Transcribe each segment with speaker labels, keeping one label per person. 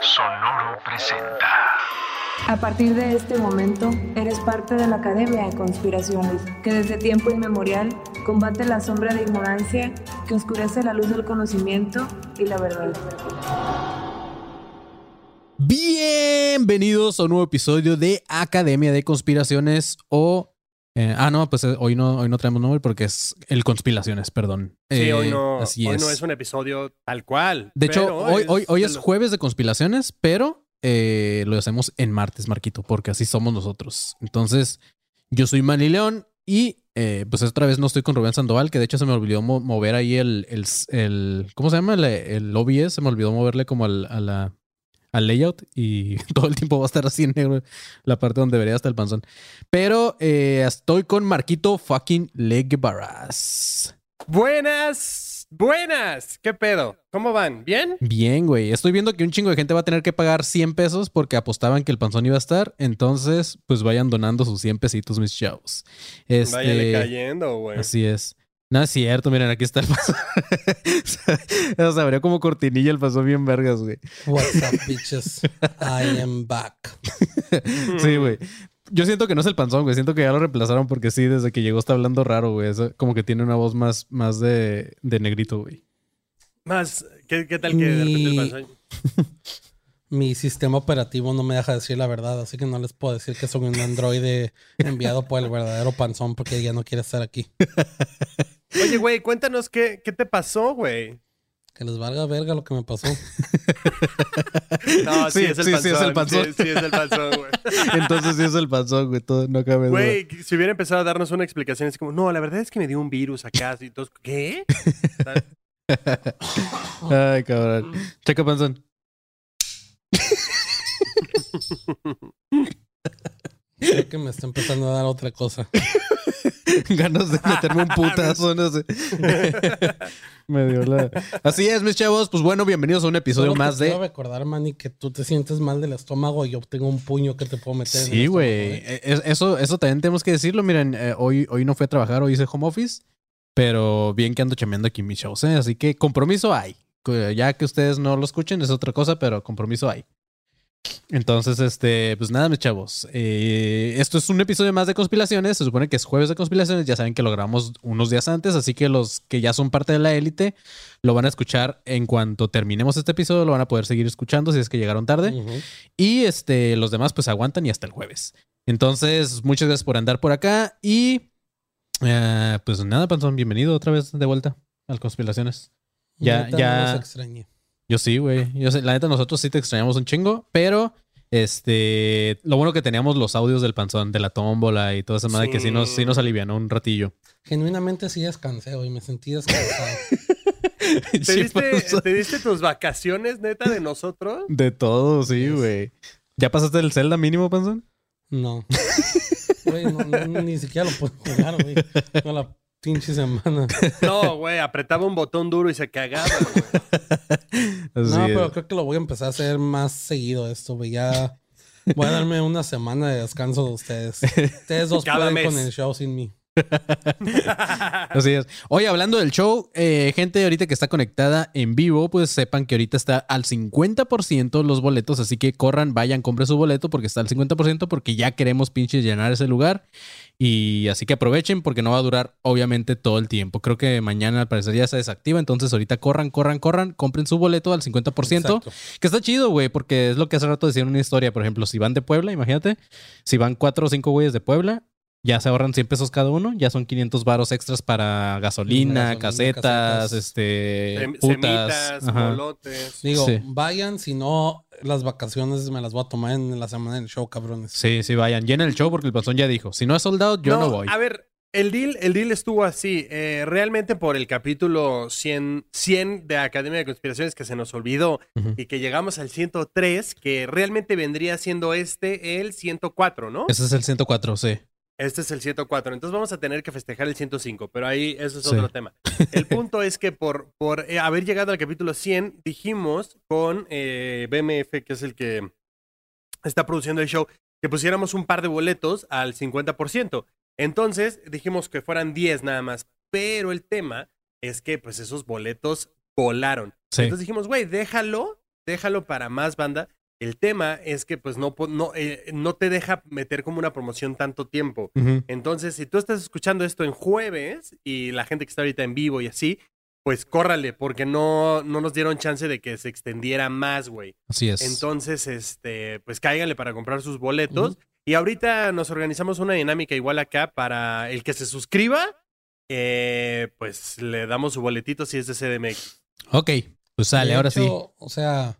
Speaker 1: Sonoro presenta.
Speaker 2: A partir de este momento, eres parte de la Academia de Conspiraciones, que desde tiempo inmemorial combate la sombra de ignorancia que oscurece la luz del conocimiento y la verdad.
Speaker 3: Bienvenidos a un nuevo episodio de Academia de Conspiraciones o... eh, ah, no, pues eh, hoy no, hoy no traemos nombre porque es el Conspiraciones, perdón.
Speaker 4: Sí,
Speaker 3: Eh,
Speaker 4: hoy, no,
Speaker 3: Así
Speaker 4: hoy
Speaker 3: es.
Speaker 4: no es un episodio tal cual.
Speaker 3: De hecho, hoy, hoy, hoy es jueves de conspiraciones, pero eh, lo hacemos en martes, Marquito, porque así somos nosotros. Entonces, yo soy Manny León y eh, pues otra vez no estoy con Rubén Sandoval, que de hecho se me olvidó mo- mover ahí el, el, el- ¿cómo se llama? El, el OBS, se me olvidó moverle como al, a la, al layout y todo el tiempo va a estar así en negro la parte donde debería estar el panzón. Pero eh, estoy con Marquito fucking Legbarras.
Speaker 4: Buenas, buenas. ¿Qué pedo? ¿Cómo van? ¿Bien?
Speaker 3: Bien, güey. Estoy viendo que un chingo de gente va a tener que pagar 100 pesos porque apostaban que el panzón iba a estar. Entonces, pues vayan donando sus 100 pesitos, mis chavos. Este,
Speaker 4: Váyale cayendo, güey.
Speaker 3: Así es. No es cierto, miren, aquí está el panzón. o sea, abrió como cortinilla el panzón bien vergas, güey.
Speaker 5: What's up, bitches? I am back.
Speaker 3: Sí, güey. Yo siento que no es el panzón, güey. Siento que ya lo reemplazaron porque sí, desde que llegó está hablando raro, güey. Eso como que tiene una voz más, más de, de negrito, güey.
Speaker 4: Más, ¿qué, qué tal que de repente el
Speaker 5: Mi-
Speaker 4: panzón-
Speaker 5: Mi sistema operativo no me deja decir la verdad, así que no les puedo decir que soy un androide enviado por el verdadero panzón porque ya no quiere estar aquí.
Speaker 4: Oye, güey, cuéntanos qué, qué te pasó, güey.
Speaker 5: Que les valga verga lo que me pasó.
Speaker 4: No, sí,
Speaker 3: Sí,
Speaker 4: es el
Speaker 3: sí, sí,
Speaker 4: panzón.
Speaker 3: es el panzón.
Speaker 4: Sí, sí, es el panzón, güey.
Speaker 3: Entonces sí es el panzón, güey. Todo, no cabe duda.
Speaker 4: Güey, si hubiera empezado a darnos una explicación, es como, no, la verdad es que me dio un virus acá. Y todos, ¿qué?
Speaker 3: Ay, cabrón. Checa panzón.
Speaker 5: Creo que me está empezando a dar otra cosa.
Speaker 3: Ganas de meterme un putazo, no sé. Me dio la. Así es, mis chavos. Pues bueno, bienvenidos a un episodio más
Speaker 5: quiero
Speaker 3: de.
Speaker 5: recordar, Manny, que tú te sientes mal del estómago y yo tengo un puño que te puedo meter.
Speaker 3: Sí, güey.
Speaker 5: ¿eh?
Speaker 3: Es- Eso, eso también tenemos que decirlo. Miren, eh, hoy, hoy no fui a trabajar, hoy hice home office. Pero bien que ando chameando aquí mis shows, ¿eh? Así que compromiso hay. Ya que ustedes no lo escuchen, es otra cosa, pero compromiso hay. Entonces, este, pues nada, mis chavos. Eh, esto es un episodio más de conspiraciones. Se supone que es jueves de conspiraciones. Ya saben que lo grabamos unos días antes, así que los que ya son parte de la élite lo van a escuchar en cuanto terminemos este episodio. Lo van a poder seguir escuchando si es que llegaron tarde. Y este, los demás pues aguantan y hasta el jueves. Entonces, muchas gracias por andar por acá. Y eh, pues nada, Panzón, bienvenido otra vez de vuelta al Conspiraciones. Ya- ya-
Speaker 5: los extrañé.
Speaker 3: Yo sí, güey. Yo sé, la neta, nosotros sí te extrañamos un chingo, pero este, lo bueno que teníamos los audios del Panzón, de la tómbola y toda esa madre que sí nos, sí nos alivianó un ratillo.
Speaker 5: Genuinamente sí descansé hoy, me sentí descansado.
Speaker 4: ¿Te,
Speaker 3: Sí,
Speaker 4: diste,
Speaker 3: Panzón.
Speaker 4: ¿Te diste tus vacaciones, neta, de nosotros?
Speaker 3: De todo, sí, güey. ¿Ya pasaste el Zelda mínimo, Panzón?
Speaker 5: No. Güey, no, no, ni siquiera lo puedo jugar, güey. No la pinche semana.
Speaker 4: No, güey, apretaba un botón duro y se cagaba, güey.
Speaker 5: No,
Speaker 3: es.
Speaker 5: pero creo que lo voy a empezar a hacer más seguido esto, güey. Ya voy a darme una semana de descanso de ustedes. Ustedes dos
Speaker 4: Cada
Speaker 5: pueden
Speaker 4: mes.
Speaker 5: con el show sin mí.
Speaker 3: Así es. Oye, hablando del show, eh, gente ahorita que está conectada en vivo, pues sepan que ahorita está al 50% los boletos, así que corran, vayan, compren su boleto porque está al 50% porque ya queremos pinches llenar ese lugar. Y así que aprovechen porque no va a durar obviamente todo el tiempo. Creo que mañana al parecer ya se desactiva, entonces ahorita corran, corran, corran, compren su boleto al 50%.
Speaker 5: Exacto.
Speaker 3: Que está chido, güey, porque es lo que hace rato decían en una historia. Por ejemplo, si van de Puebla, imagínate, si van cuatro o cinco güeyes de Puebla, ya se ahorran 100 pesos cada uno, ya son 500 varos extras para gasolina,
Speaker 5: Gasolina,
Speaker 3: casetas,
Speaker 5: casetas.
Speaker 3: este,
Speaker 4: Sem-
Speaker 3: putas.
Speaker 4: Semitas,
Speaker 3: Ajá.
Speaker 4: molotes.
Speaker 5: Digo,
Speaker 3: Sí.
Speaker 5: vayan, si no, las vacaciones me las voy a tomar en la semana del show, cabrones.
Speaker 3: Sí, sí, vayan. Llena el show porque el panzón ya dijo, si no es soldado, yo no, voy.
Speaker 4: A ver, el deal, el deal estuvo así. eh, realmente por el capítulo 100, 100 de Academia de Conspiraciones que se nos olvidó y que llegamos al 103, que realmente vendría siendo este el 104, ¿no?
Speaker 3: Ese es el 104, sí.
Speaker 4: Este es el 104. Entonces vamos a tener que festejar el 105, pero ahí eso es
Speaker 3: Sí.
Speaker 4: otro tema. El punto es que por, por eh, haber llegado al capítulo 100, dijimos con eh, BMF, que es el que está produciendo el show, que pusiéramos un par de boletos al 50%. Entonces dijimos que fueran 10 nada más, pero el tema es que pues esos boletos volaron.
Speaker 3: Sí.
Speaker 4: Entonces dijimos, güey, déjalo déjalo para más banda. El tema es que pues no, no, eh, no te deja meter como una promoción tanto tiempo. Entonces, si tú estás escuchando esto en jueves y la gente que está ahorita en vivo y así, pues córrale, porque no, no nos dieron chance de que se extendiera más, güey.
Speaker 3: Así es.
Speaker 4: Entonces, este, pues cáiganle para comprar sus boletos. Y ahorita nos organizamos una dinámica igual acá para el que se suscriba, eh, pues le damos su boletito si es de CDMX.
Speaker 3: ok, pues sale,
Speaker 5: De
Speaker 3: ahora sí.
Speaker 5: O sea,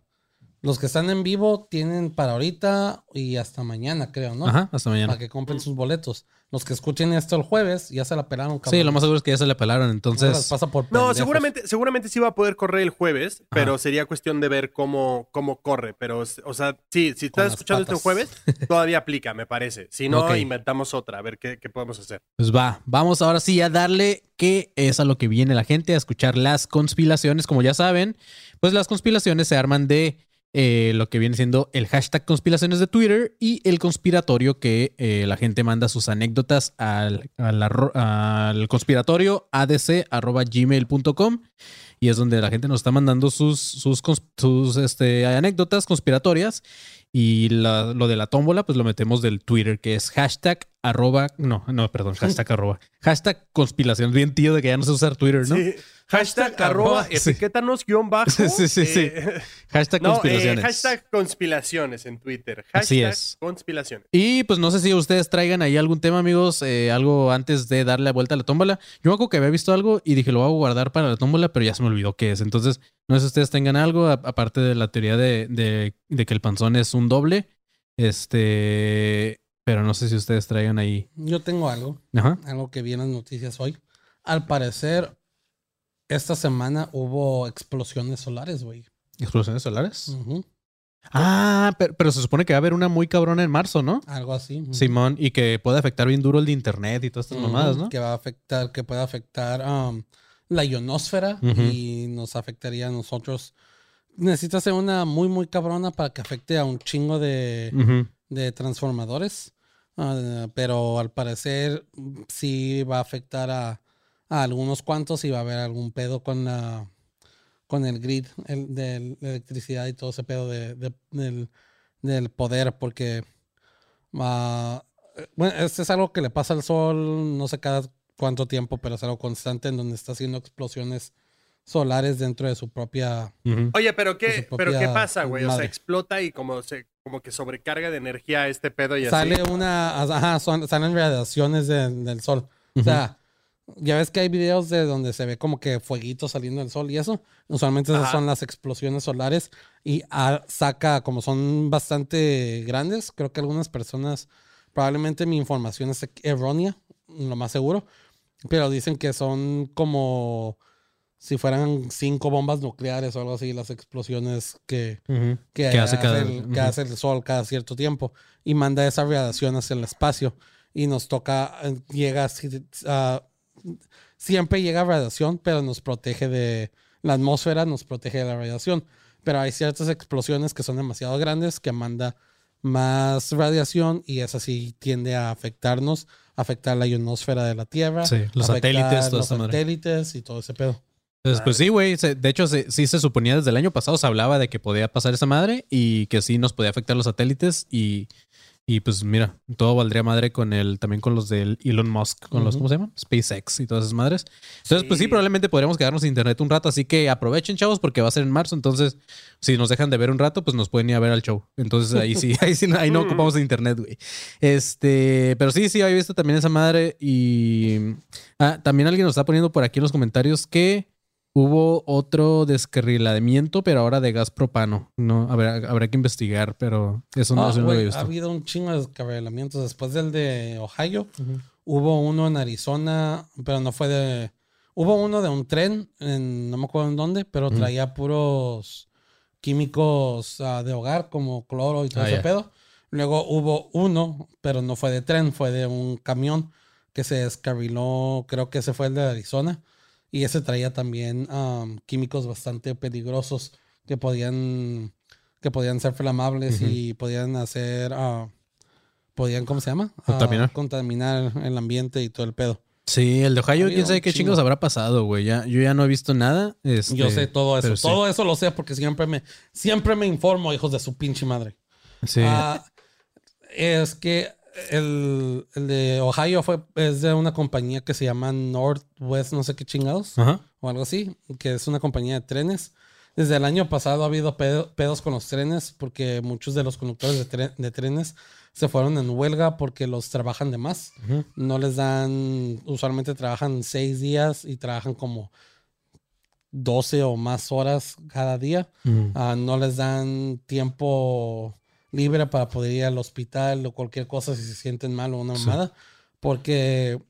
Speaker 5: los que están en vivo tienen para ahorita y hasta mañana, creo, ¿no?
Speaker 3: Ajá, hasta mañana.
Speaker 5: Para que compren sus boletos. Los que escuchen esto el jueves ya se la pelaron, cabrón.
Speaker 3: Sí, lo más seguro es que ya se le pelaron,
Speaker 5: No
Speaker 3: entonces.
Speaker 5: pasa por
Speaker 4: No, seguramente, seguramente sí va a poder correr el jueves, pero sería cuestión de ver cómo, cómo corre. Pero, o sea, sí, si estás escuchando esto
Speaker 5: patas.
Speaker 4: jueves, todavía aplica, me parece. Si no, inventamos otra, a ver qué, qué podemos hacer.
Speaker 3: Pues va, vamos ahora sí a darle que es a lo que viene la gente, a escuchar las conspiraciones. Como ya saben, pues las conspiraciones se arman de eh, lo que viene siendo el hashtag conspiraciones de Twitter y el conspiratorio que eh, la gente manda sus anécdotas al, al al conspiratorio adc.gmail.com y es donde la gente nos está mandando sus, sus, sus, este, anécdotas conspiratorias y lo de la tómbola pues lo metemos del Twitter que es hashtag arroba, no, no, perdón, hashtag arroba, hashtag conspiración, bien tío de que ya no sé usar Twitter, ¿no?
Speaker 4: Sí. Hashtag
Speaker 3: Hashtag
Speaker 4: arroba
Speaker 3: arroba, sí.
Speaker 4: etiquétanos guion bajo.
Speaker 3: Sí, sí, sí, sí.
Speaker 4: eh,
Speaker 3: Hashtag
Speaker 4: no, eh,
Speaker 3: conspiraciones.
Speaker 4: hashtag conspiraciones en Twitter. Hashtag
Speaker 3: Así es.
Speaker 4: conspiraciones.
Speaker 3: Y pues no sé si ustedes traigan ahí algún tema, amigos, eh, algo antes de darle la vuelta a la tómbola. Yo me acuerdo que había visto algo y dije, lo voy a guardar para la tómbola, pero ya se me olvidó qué es. Entonces, no sé si ustedes tengan algo, aparte de la teoría de, de- de que el panzón es un doble. Este, pero no sé si ustedes traigan ahí.
Speaker 5: Yo tengo algo,
Speaker 3: Ajá.
Speaker 5: algo que vi en las noticias hoy. Al parecer, esta semana hubo explosiones solares, güey.
Speaker 3: ¿Explosiones solares?
Speaker 5: Ujú.
Speaker 3: Ah, pero, pero se supone que va a haber una muy cabrona en marzo, ¿no?
Speaker 5: Algo así.
Speaker 3: Simón, y que puede afectar bien duro el de internet y todas estas
Speaker 5: Ujú,
Speaker 3: mamadas, ¿no?
Speaker 5: Que va a afectar, que puede afectar um, la ionosfera y nos afectaría a nosotros. Necesita ser una muy, muy cabrona para que afecte a un chingo de. De transformadores. Ah, pero al parecer sí va a afectar a, a algunos cuantos y va a haber algún pedo con la con el grid el, de la electricidad y todo ese pedo de, de- del, del poder porque eh, bueno, este es algo que le pasa al sol no sé cada cuánto tiempo, pero es algo constante en donde está haciendo explosiones solares dentro de su propia.
Speaker 4: Oye, pero qué, pero qué pasa, güey? O sea, explota y como se, como que sobrecarga de energía este pedo y
Speaker 5: sale
Speaker 4: así.
Speaker 5: una, ajá, son- salen radiaciones de- del sol. O sea, ya ves que hay videos de donde se ve como que fueguito saliendo del sol y eso. Usualmente esas
Speaker 4: Ajá.
Speaker 5: son las explosiones solares y ah, saca, como son bastante grandes, creo que algunas personas, probablemente mi información es errónea, lo más seguro, pero dicen que son como si fueran cinco bombas nucleares o algo así, las explosiones que, que,
Speaker 3: Que hace
Speaker 5: hace,
Speaker 3: cada-
Speaker 5: el, que hace el sol cada cierto tiempo y manda esa radiación hacia el espacio y nos toca, eh, llega, ah, siempre llega radiación, pero nos protege de la atmósfera, nos protege de la radiación. Pero hay ciertas explosiones que son demasiado grandes que manda más radiación y esa sí tiende a afectarnos, afectar la ionosfera de la Tierra,
Speaker 3: Sí, los satélites,
Speaker 5: los satélites y todo ese pedo.
Speaker 3: Entonces, pues sí, güey. De hecho, sí se suponía desde el año pasado, se hablaba de que podía pasar esa madre y que sí nos podía afectar los satélites. Y, y pues mira, todo valdría madre con el, también con los del Elon Musk, con los. ¿cómo se llaman? SpaceX y todas esas madres. Entonces, pues sí,
Speaker 4: Sí.
Speaker 3: probablemente podríamos quedarnos sin internet un rato. Así que aprovechen, chavos, porque va a ser en marzo. Entonces, si nos dejan de ver un rato, pues nos pueden ir a ver al show. Entonces ahí sí, ahí sí, ahí no ocupamos de internet, güey. Este, pero sí, sí, había visto también esa madre. Y ah, también alguien nos está poniendo por aquí en los comentarios que hubo otro descarrilamiento, pero ahora de gas propano. No, habrá, habrá que investigar, pero eso no,
Speaker 5: Ah,
Speaker 3: eso no lo
Speaker 5: güey,
Speaker 3: había
Speaker 5: ha
Speaker 3: visto.
Speaker 5: habido un chingo de descarrilamientos. Después del de Ohio, hubo uno en Arizona, pero no fue de. Hubo uno de un tren, en, no me acuerdo en dónde, pero traía puros químicos ah, de hogar, como cloro y todo
Speaker 3: Ah,
Speaker 5: ese pedo. Luego hubo uno, pero no fue de tren, fue de un camión que se descarriló, creo que ese fue el de Arizona. Y ese traía también am, químicos bastante peligrosos que podían, que podían ser flamables y podían hacer, ah, podían, ¿cómo se llama? Ah,
Speaker 3: Contaminar.
Speaker 5: contaminar el ambiente y todo el pedo.
Speaker 3: Sí, el de Ohio, quién sabe qué
Speaker 5: chingo.
Speaker 3: chingos habrá pasado, güey. Ya, yo ya no he visto nada. este,
Speaker 5: Yo sé todo eso.
Speaker 3: sí.
Speaker 5: Todo eso lo sé porque siempre me, siempre me informo, hijos de su pinche madre.
Speaker 3: Sí.
Speaker 5: Ah, es que el, el de Ohio fue, es de una compañía que se llama Northwest, no sé qué chingados,
Speaker 3: Ajá.
Speaker 5: o algo así, que es una compañía de trenes. Desde el año pasado ha habido pedo- pedos con los trenes porque muchos de los conductores de, tre- de trenes se fueron en huelga porque los trabajan de más. No les dan, usualmente trabajan seis días y trabajan como 12 o más horas cada día. Ah, no les dan tiempo libre para poder ir al hospital o cualquier cosa si se sienten mal o una
Speaker 3: Sí.
Speaker 5: mamada. Porque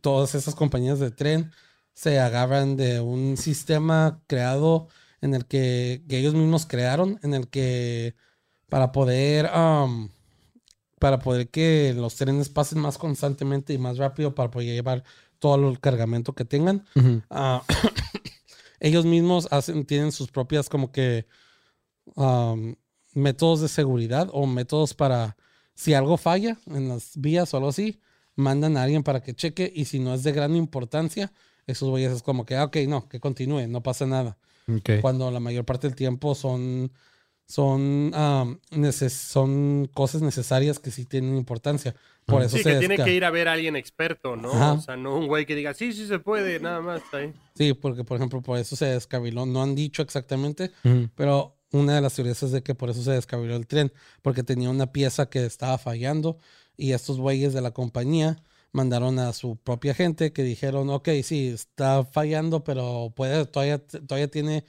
Speaker 5: todas esas compañías de tren se agarran de un sistema creado en el que, que ellos mismos crearon, en el que para poder am, para poder que los trenes pasen más constantemente y más rápido para poder llevar todo el cargamento que tengan. Ah, ellos mismos hacen, tienen sus propias como que métodos de seguridad o métodos para si algo falla en las vías o algo así, mandan a alguien para que cheque y si no es de gran importancia, esos güeyes es como que, ah, ok, no, que continúe, no pasa nada.
Speaker 3: Ok.
Speaker 5: Cuando la mayor parte del tiempo son, son, am, neces- son cosas necesarias que sí tienen importancia. Por eso
Speaker 4: Sí,
Speaker 5: se
Speaker 4: que tiene que ir a ver a alguien experto, ¿no?
Speaker 5: Ajá.
Speaker 4: O sea, no un güey que diga, sí, sí se puede, nada más está ahí.
Speaker 5: Sí, porque por ejemplo, por eso se descabiló. No han dicho exactamente,
Speaker 3: Ujú.
Speaker 5: Pero una de las teorías es de que por eso se descarriló el tren, porque tenía una pieza que estaba fallando y estos güeyes de la compañía mandaron a su propia gente que dijeron, ok, sí, está fallando, pero puede, todavía, todavía tiene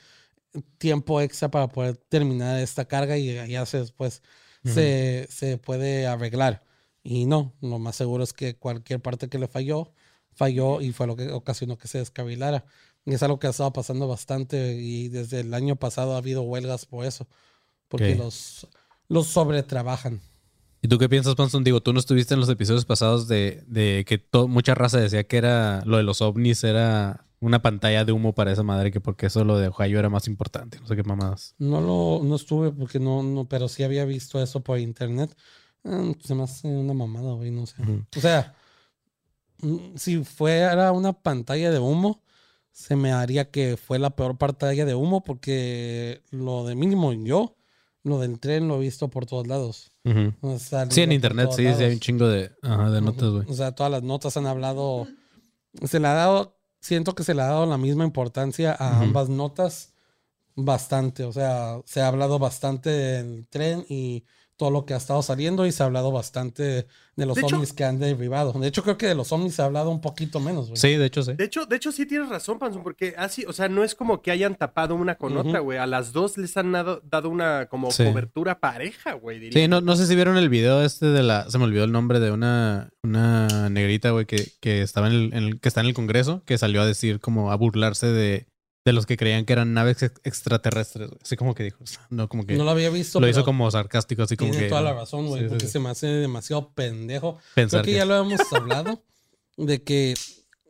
Speaker 5: tiempo extra para poder terminar esta carga y ya se después se, se puede arreglar. Y no, lo más seguro es que cualquier parte que le falló, falló y fue lo que ocasionó que se descarrilara. Y es algo que ha estado pasando bastante y desde el año pasado ha habido huelgas por eso, porque
Speaker 3: Ok.
Speaker 5: los, los sobretrabajan.
Speaker 3: ¿Y tú qué piensas, Panson? Digo, tú no estuviste en los episodios pasados de, de que mucha raza decía que era lo de los ovnis era una pantalla de humo para esa madre, que porque eso lo de Ohio era más importante. No sé qué mamadas.
Speaker 5: No lo no estuve porque no, no, pero sí había visto eso por internet. Ah, se me hace una mamada, güey, no sé. O sea, mm, si fuera una pantalla de humo, se me haría que fue la peor pantalla de humo porque lo de mínimo yo, lo del tren lo he visto por todos lados.
Speaker 3: Ujú.
Speaker 5: O sea,
Speaker 3: Sí, en internet, sí, sí, hay un chingo de, ajá, de notas, güey.
Speaker 5: O sea, todas las notas han hablado. Se le ha dado. Siento que se le ha dado la misma importancia a ambas notas. Bastante. O sea, se ha hablado bastante del tren y todo lo que ha estado saliendo. Y se ha hablado bastante de los
Speaker 4: De hecho-
Speaker 5: ovnis que han derivado. De hecho, creo que de los ovnis se ha hablado un poquito menos, güey.
Speaker 3: Sí, de hecho, sí.
Speaker 4: De hecho, de hecho sí tienes razón, Panzón, porque así, o sea, no es como que hayan tapado una con otra, güey. A las dos les han dado, dado una como
Speaker 3: Sí.
Speaker 4: cobertura pareja, güey. diría.
Speaker 3: Sí, no, no sé si vieron el video este de la. Se me olvidó el nombre de una, una negrita, güey, que, que estaba en el, en el- que está en el Congreso, que salió a decir como a burlarse de, de los que creían que eran naves ex- extraterrestres, güey. Así como que dijo. No, como que
Speaker 5: No
Speaker 3: lo,
Speaker 5: lo había visto.
Speaker 3: hizo
Speaker 5: pero
Speaker 3: como sarcástico, así como
Speaker 5: Tiene
Speaker 3: que.
Speaker 5: toda la razón, güey.
Speaker 3: Sí,
Speaker 5: porque
Speaker 3: sí.
Speaker 5: se me hace demasiado pendejo.
Speaker 3: Pensar
Speaker 5: Creo que
Speaker 3: que-
Speaker 5: ya lo hemos hablado. De que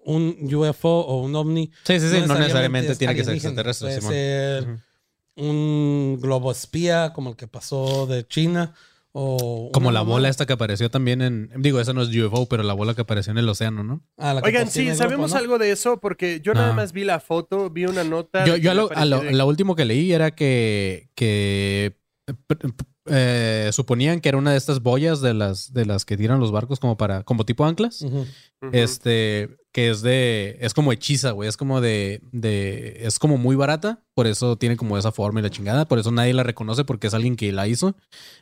Speaker 5: un UFO o un ovni
Speaker 3: Sí, sí, sí, no necesariamente
Speaker 5: es
Speaker 3: tiene que ser extraterrestre,
Speaker 5: Puede
Speaker 3: Simón.
Speaker 5: ser un globo espía, como el que pasó de China. O
Speaker 3: Como la bola esta que apareció también en. Digo, esa no es UFO, pero la bola que apareció en el océano, ¿no?
Speaker 5: Ah, la que
Speaker 4: Oigan, sí, sabemos
Speaker 5: grupo, ¿no?
Speaker 4: algo de eso porque yo nada
Speaker 3: Ah.
Speaker 4: más vi la foto, vi una nota.
Speaker 3: Yo, yo a lo, a lo-
Speaker 4: de-
Speaker 3: lo último que leí era que, que eh, suponían que era una de estas boyas de las, de las que tiran los barcos como para, como tipo anclas. Este, que es de, es como hechiza, güey. Es como de, de, es como muy barata. Por eso tiene como esa forma y la chingada. Por eso nadie la reconoce porque es alguien que la hizo.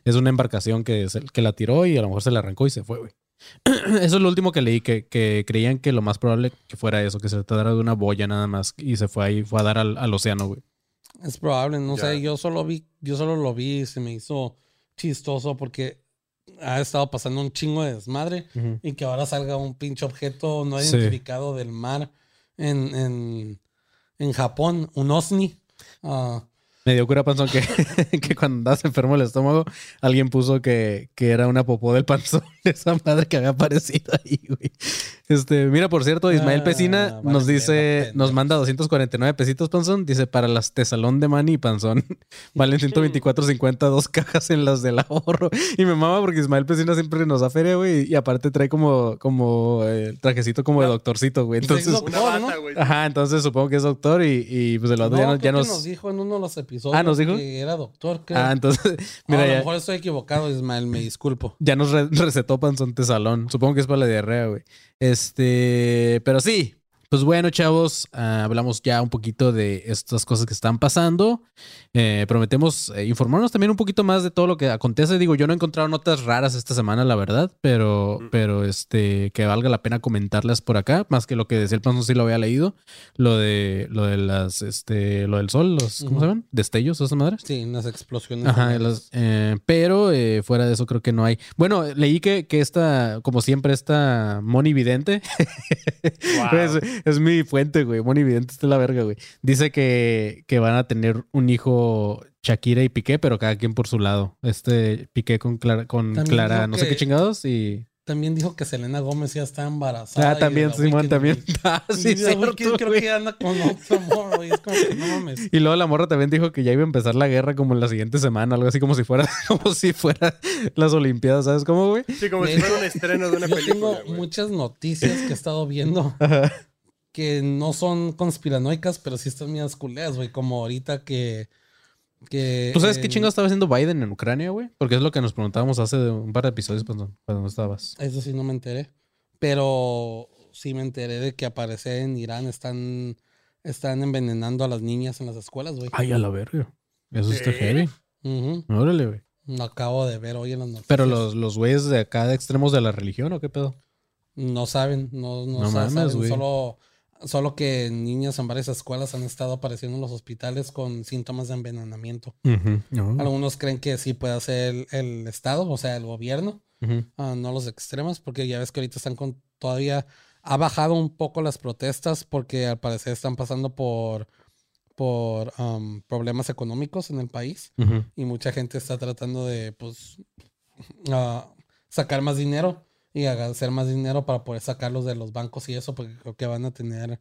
Speaker 3: Es una embarcación que, se- que la tiró y a lo mejor se la arrancó y se fue, güey. Eso es lo último que leí, que, que creían que lo más probable que fuera eso, que se tratara de una boya nada más y se fue ahí, fue a dar al, al océano, güey.
Speaker 5: Es probable, no sé. Yo solo vi, yo solo lo vi y se me hizo chistoso porque ha estado pasando un chingo de desmadre. y que ahora salga un pinche objeto no
Speaker 3: Sí.
Speaker 5: identificado del mar en, en, en Japón, un OSNI. Ah,
Speaker 3: Me dio cura panzón que, que cuando andas enfermo el estómago, alguien puso que, que era una popó del panzón. esa madre que había aparecido ahí, güey. Este, mira, por cierto, Ismael
Speaker 5: Ah,
Speaker 3: Pesina
Speaker 5: vale,
Speaker 3: nos dice, nos manda 249 pesitos, Panzón. Dice, para las Tesalón de Mani y Panzón, valen 124.50 dos cajas en las del ahorro. Y me mama porque Ismael Pesina siempre nos da feria, güey. Y aparte trae como, como eh, trajecito como de doctorcito, güey.
Speaker 5: Pues es
Speaker 3: Entonces,
Speaker 5: doctor,
Speaker 4: Una
Speaker 5: ¿no?
Speaker 3: ajá, entonces supongo que es doctor y, y pues el otro ya,
Speaker 5: No,
Speaker 3: nos- ya
Speaker 5: que
Speaker 3: nos...
Speaker 5: nos dijo en uno de los episodios
Speaker 3: Ah, ¿nos dijo?
Speaker 5: que era doctor, creo.
Speaker 3: Ah, entonces, mira,
Speaker 5: a lo
Speaker 3: ya,
Speaker 5: mejor estoy equivocado, Ismael, me disculpo.
Speaker 3: ya nos re- recetó Panzón Tesalón. Supongo que es para la diarrea, güey. Este, pero sí. Pues bueno, chavos, ah, hablamos ya un poquito de estas cosas que están pasando. Eh, prometemos eh, informarnos también un poquito más de todo lo que acontece. Digo, yo no he encontrado notas raras esta semana, la verdad, pero,
Speaker 4: Mm.
Speaker 3: pero este, que valga la pena comentarlas por acá, más que lo que decía el Panzón sí lo había leído. Lo de, lo de las, este, lo del sol, los, ¿cómo se llaman? Destellos, esas madres.
Speaker 5: Sí, unas explosiones.
Speaker 3: Ajá, las- eh, pero eh, fuera de eso creo que no hay. Bueno, leí que, que esta, como siempre, esta Moni Vidente
Speaker 4: Wow.
Speaker 3: es, es mi fuente, güey. Moni Vidente está la verga, güey. Dice que, que van a tener un hijo Shakira y Piqué, pero cada quien por su lado. Este Piqué con Clara, con
Speaker 5: También
Speaker 3: Clara no sé qué chingados y...
Speaker 5: También dijo que Selena Gómez ya está embarazada.
Speaker 3: Ah, también, Simón, también. Ah,
Speaker 5: Y
Speaker 3: sí,
Speaker 5: Weeknd creo que anda con otro amor, güey. Es como que no mames.
Speaker 3: Y luego la morra también dijo que ya iba a empezar la guerra como en la siguiente semana, algo así como si fuera, como si fuera las Olimpiadas, ¿sabes cómo, güey?
Speaker 4: Sí, como si fuera un estreno de una
Speaker 5: Yo
Speaker 4: película,
Speaker 5: tengo
Speaker 4: güey.
Speaker 5: muchas noticias que he estado viendo
Speaker 3: Ajá.
Speaker 5: Que no son conspiranoicas, pero sí están mías culeas, güey. Como ahorita que. que
Speaker 3: ¿Tú sabes qué
Speaker 5: en-
Speaker 3: chingados estaba haciendo Biden en Ucrania, güey? Porque es lo que nos preguntábamos hace un par de episodios cuando, cuando no estabas.
Speaker 5: Eso sí no me enteré. Pero sí me enteré de que aparece en Irán están, están envenenando a las niñas en las escuelas, güey.
Speaker 3: Ay, a la verga. Eso está heavy.
Speaker 5: Ujú.
Speaker 3: Órale, güey.
Speaker 5: Lo acabo de ver hoy en las noticias.
Speaker 3: Pero los, los güeyes de acá de extremos de la religión, ¿o qué pedo?
Speaker 5: No saben, no, no,
Speaker 3: No
Speaker 5: sa-
Speaker 3: mames,
Speaker 5: saben,
Speaker 3: güey.
Speaker 5: Solo, solo que niñas en varias escuelas han estado apareciendo en los hospitales con síntomas de envenenamiento.
Speaker 3: No.
Speaker 5: Algunos creen que sí puede ser el, el Estado, o sea, el gobierno, ah, no los extremos, porque ya ves que ahorita están con todavía ha bajado un poco las protestas porque al parecer están pasando por por um, problemas económicos en el país y mucha gente está tratando de pues ah, sacar más dinero y hacer más dinero para poder sacarlos de los bancos y eso porque creo que van a tener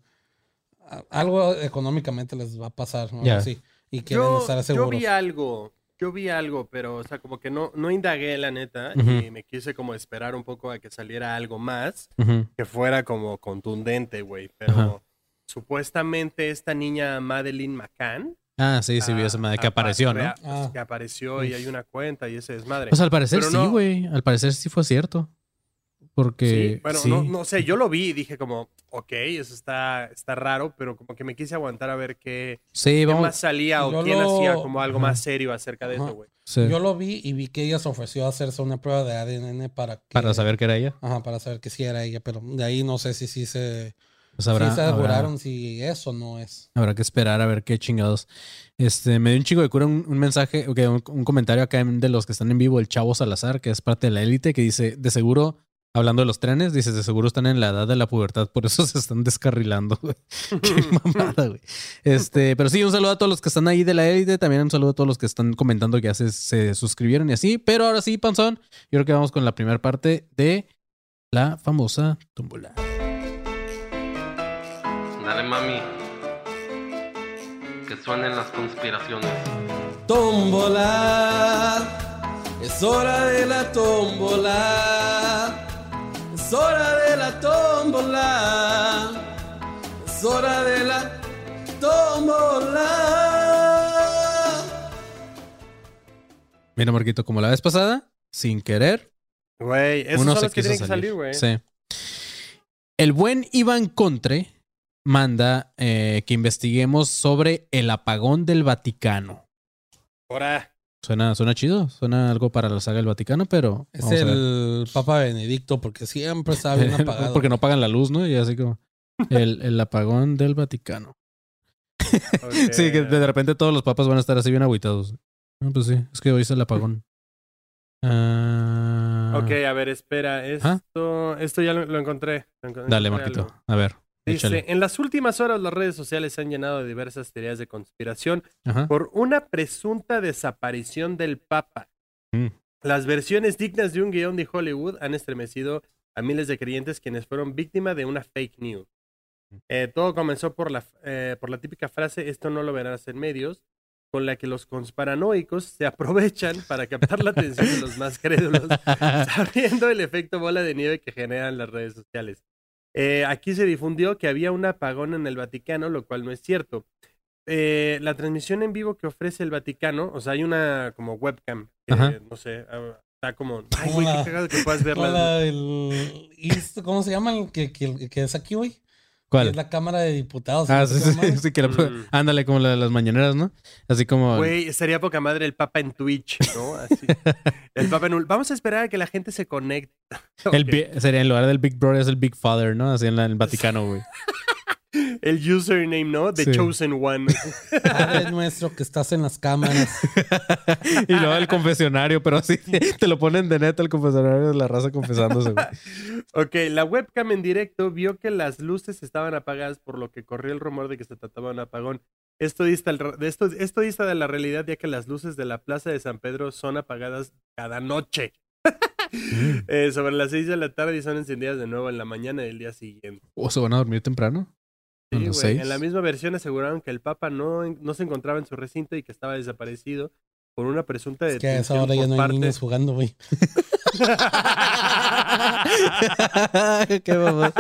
Speaker 5: ah, algo económicamente les va a pasar ¿no? Así, y quieren
Speaker 4: Yo,
Speaker 5: estar
Speaker 4: yo
Speaker 5: seguros.
Speaker 4: vi algo, yo vi algo, pero, o sea, como que no, no indagué, la neta, y me quise como esperar un poco a que saliera algo más que fuera como contundente, güey. Pero supuestamente esta niña Madeline McCann.
Speaker 3: Ah, sí, sí, vi
Speaker 4: ah,
Speaker 3: esa madre que
Speaker 4: apa-
Speaker 3: apareció, ¿no?
Speaker 4: rea-
Speaker 5: Ah.
Speaker 4: Que apareció y hay una cuenta y ese desmadre.
Speaker 3: Pues al parecer
Speaker 4: Pero
Speaker 3: sí,
Speaker 4: no-
Speaker 3: güey. Al parecer sí fue cierto. Porque.
Speaker 4: Sí, bueno,
Speaker 3: sí.
Speaker 4: no, no sé, yo lo vi y dije como, ok, eso está, está raro, pero como que me quise aguantar a ver qué,
Speaker 3: Sí,
Speaker 4: qué
Speaker 3: vamos.
Speaker 4: más salía o quién
Speaker 5: lo-
Speaker 4: hacía como algo
Speaker 3: Ajá.
Speaker 4: más serio acerca de
Speaker 5: Ajá.
Speaker 4: eso, güey.
Speaker 3: sí,
Speaker 5: Yo lo vi y vi que ella se ofreció a hacerse una prueba de ADN para que,
Speaker 3: Para saber que era ella.
Speaker 5: Ajá, para saber que sí era ella, pero de ahí no sé si sí se,
Speaker 3: Pues habrá,
Speaker 5: sí se
Speaker 3: habrá-
Speaker 5: aseguraron si eso no es.
Speaker 3: habrá que esperar a ver qué chingados. Este, me dio un chingo de cura un, un mensaje, ok, un, un comentario acá de los que están en vivo, el Chavo Salazar, que es parte de la élite, que dice, de seguro, hablando de los trenes, dice, de seguro están en la edad de la pubertad, por eso se están descarrilando, güey. Qué mamada, güey. Este, pero sí, un saludo a todos los que están ahí de la élite, también un saludo a todos los que están comentando que ya se, se suscribieron y así, pero ahora sí, Panzón, yo creo que vamos con la primera parte de la famosa tómbola.
Speaker 1: Dale mami. Que suenen las conspiraciones.
Speaker 5: Tómbola, es hora de la tómbola, es hora de la tómbola, es hora de la tómbola.
Speaker 3: Mira, Marquito, como la vez pasada, sin querer,
Speaker 4: Güey, esos
Speaker 3: uno
Speaker 4: son
Speaker 3: se
Speaker 4: los que
Speaker 3: quiso
Speaker 4: tienen que
Speaker 3: salir.
Speaker 4: salir, güey.
Speaker 3: Sí. El buen Iván Contre manda eh, que investiguemos sobre el apagón del Vaticano.
Speaker 4: Ahora,
Speaker 3: Suena, suena chido, suena algo para la saga del Vaticano, pero
Speaker 5: Es el Papa Benedicto porque siempre está bien apagado.
Speaker 3: porque no pagan la luz, ¿no? Y así como el, el apagón del Vaticano. Sí, que de repente todos los papas van a estar así bien agüitados. No, pues sí, es que hoy es el apagón. Ah,
Speaker 4: Ok, a ver, espera. Esto, esto ya lo, lo encontré. Lo
Speaker 3: Dale, Marquito.
Speaker 4: algo.
Speaker 3: A ver.
Speaker 4: Dice,
Speaker 3: échale.
Speaker 4: en las últimas horas las redes sociales se han llenado de diversas teorías de conspiración
Speaker 3: Ajá.
Speaker 4: por una presunta desaparición del Papa.
Speaker 3: Mm.
Speaker 4: Las versiones dignas de un guion de Hollywood han estremecido a miles de creyentes quienes fueron víctimas de una fake news. Eh, todo comenzó por la, eh, por la típica frase, esto no lo verás en medios, con la que los conspiranoicos se aprovechan para captar la atención de los más crédulos, sabiendo el efecto bola de nieve que generan las redes sociales. Eh, aquí se difundió que había un apagón en el Vaticano, lo cual no es cierto. Eh, la transmisión en vivo que ofrece el Vaticano, o sea, hay una como webcam, que, no sé, ah, está como, ay, güey, qué cagado que puedas verla.
Speaker 5: Hola, el, ¿Cómo se llama el que, que, que es aquí, güey?
Speaker 3: ¿Cuál?
Speaker 5: Es la Cámara de Diputados.
Speaker 3: Ah, sí,
Speaker 5: ¿Se
Speaker 3: sí, sí, que la-
Speaker 4: Mm.
Speaker 3: ándale como la de las mañaneras, ¿no? Así como...
Speaker 4: Güey, estaría poca madre el Papa en Twitch, ¿no? Así. El Papa en un- Vamos a esperar a que la gente se conecte.
Speaker 3: El sería en lugar del Big Brother es el Big Father, ¿no? Así en, la- en el Vaticano, güey.
Speaker 4: El username, ¿no? The
Speaker 3: Sí.
Speaker 4: Chosen One.
Speaker 5: Padre nuestro que estás en las cámaras.
Speaker 3: y luego el confesionario, pero así te lo ponen de neta el confesionario de la raza confesándose,
Speaker 4: ok, la webcam en directo vio que las luces estaban apagadas, por lo que corrió el rumor de que se trataba de un apagón. Esto dista, esto, esto dista de la realidad, ya que las luces de la Plaza de San Pedro son apagadas cada noche. Eh, sobre las 6 de la tarde y son encendidas de nuevo en la mañana del día siguiente.
Speaker 3: ¿O se van a dormir temprano? ¿A
Speaker 4: Sí,
Speaker 3: seis?
Speaker 4: En la misma versión aseguraron que el Papa no, no se encontraba en su recinto y que estaba desaparecido por una presunta
Speaker 5: Es que a esa
Speaker 4: detención
Speaker 5: hora ya
Speaker 4: por
Speaker 5: no hay
Speaker 4: parte-
Speaker 5: niños jugando, güey.
Speaker 3: Qué mamá.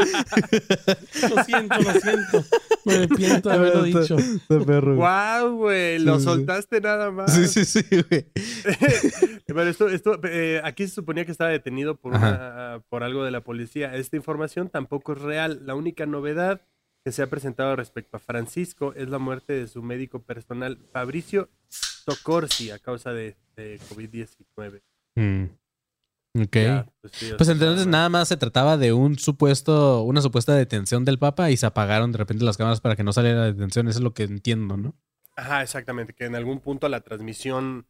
Speaker 5: Lo siento, lo siento. Me arrepiento de haberlo dicho.
Speaker 3: De perro. güey.
Speaker 4: ¡Guau, güey!
Speaker 3: Sí,
Speaker 4: Lo
Speaker 3: sí.
Speaker 4: soltaste nada más.
Speaker 3: Sí, sí, sí, güey.
Speaker 4: Pero esto, esto eh, aquí se suponía que estaba detenido por, una- por algo de la policía. Esta información tampoco es real. La única novedad que se ha presentado respecto a Francisco es la muerte de su médico personal, Fabricio Tocorsi, a causa de, de COVID-19.
Speaker 3: Mm. Ok.
Speaker 4: Ya, pues, sí,
Speaker 3: Pues entonces nada más se trataba de un supuesto, una supuesta detención del Papa y se apagaron de repente las cámaras para que no saliera la detención. Eso es lo que entiendo, ¿no?
Speaker 4: Ajá, exactamente. Que en algún punto la transmisión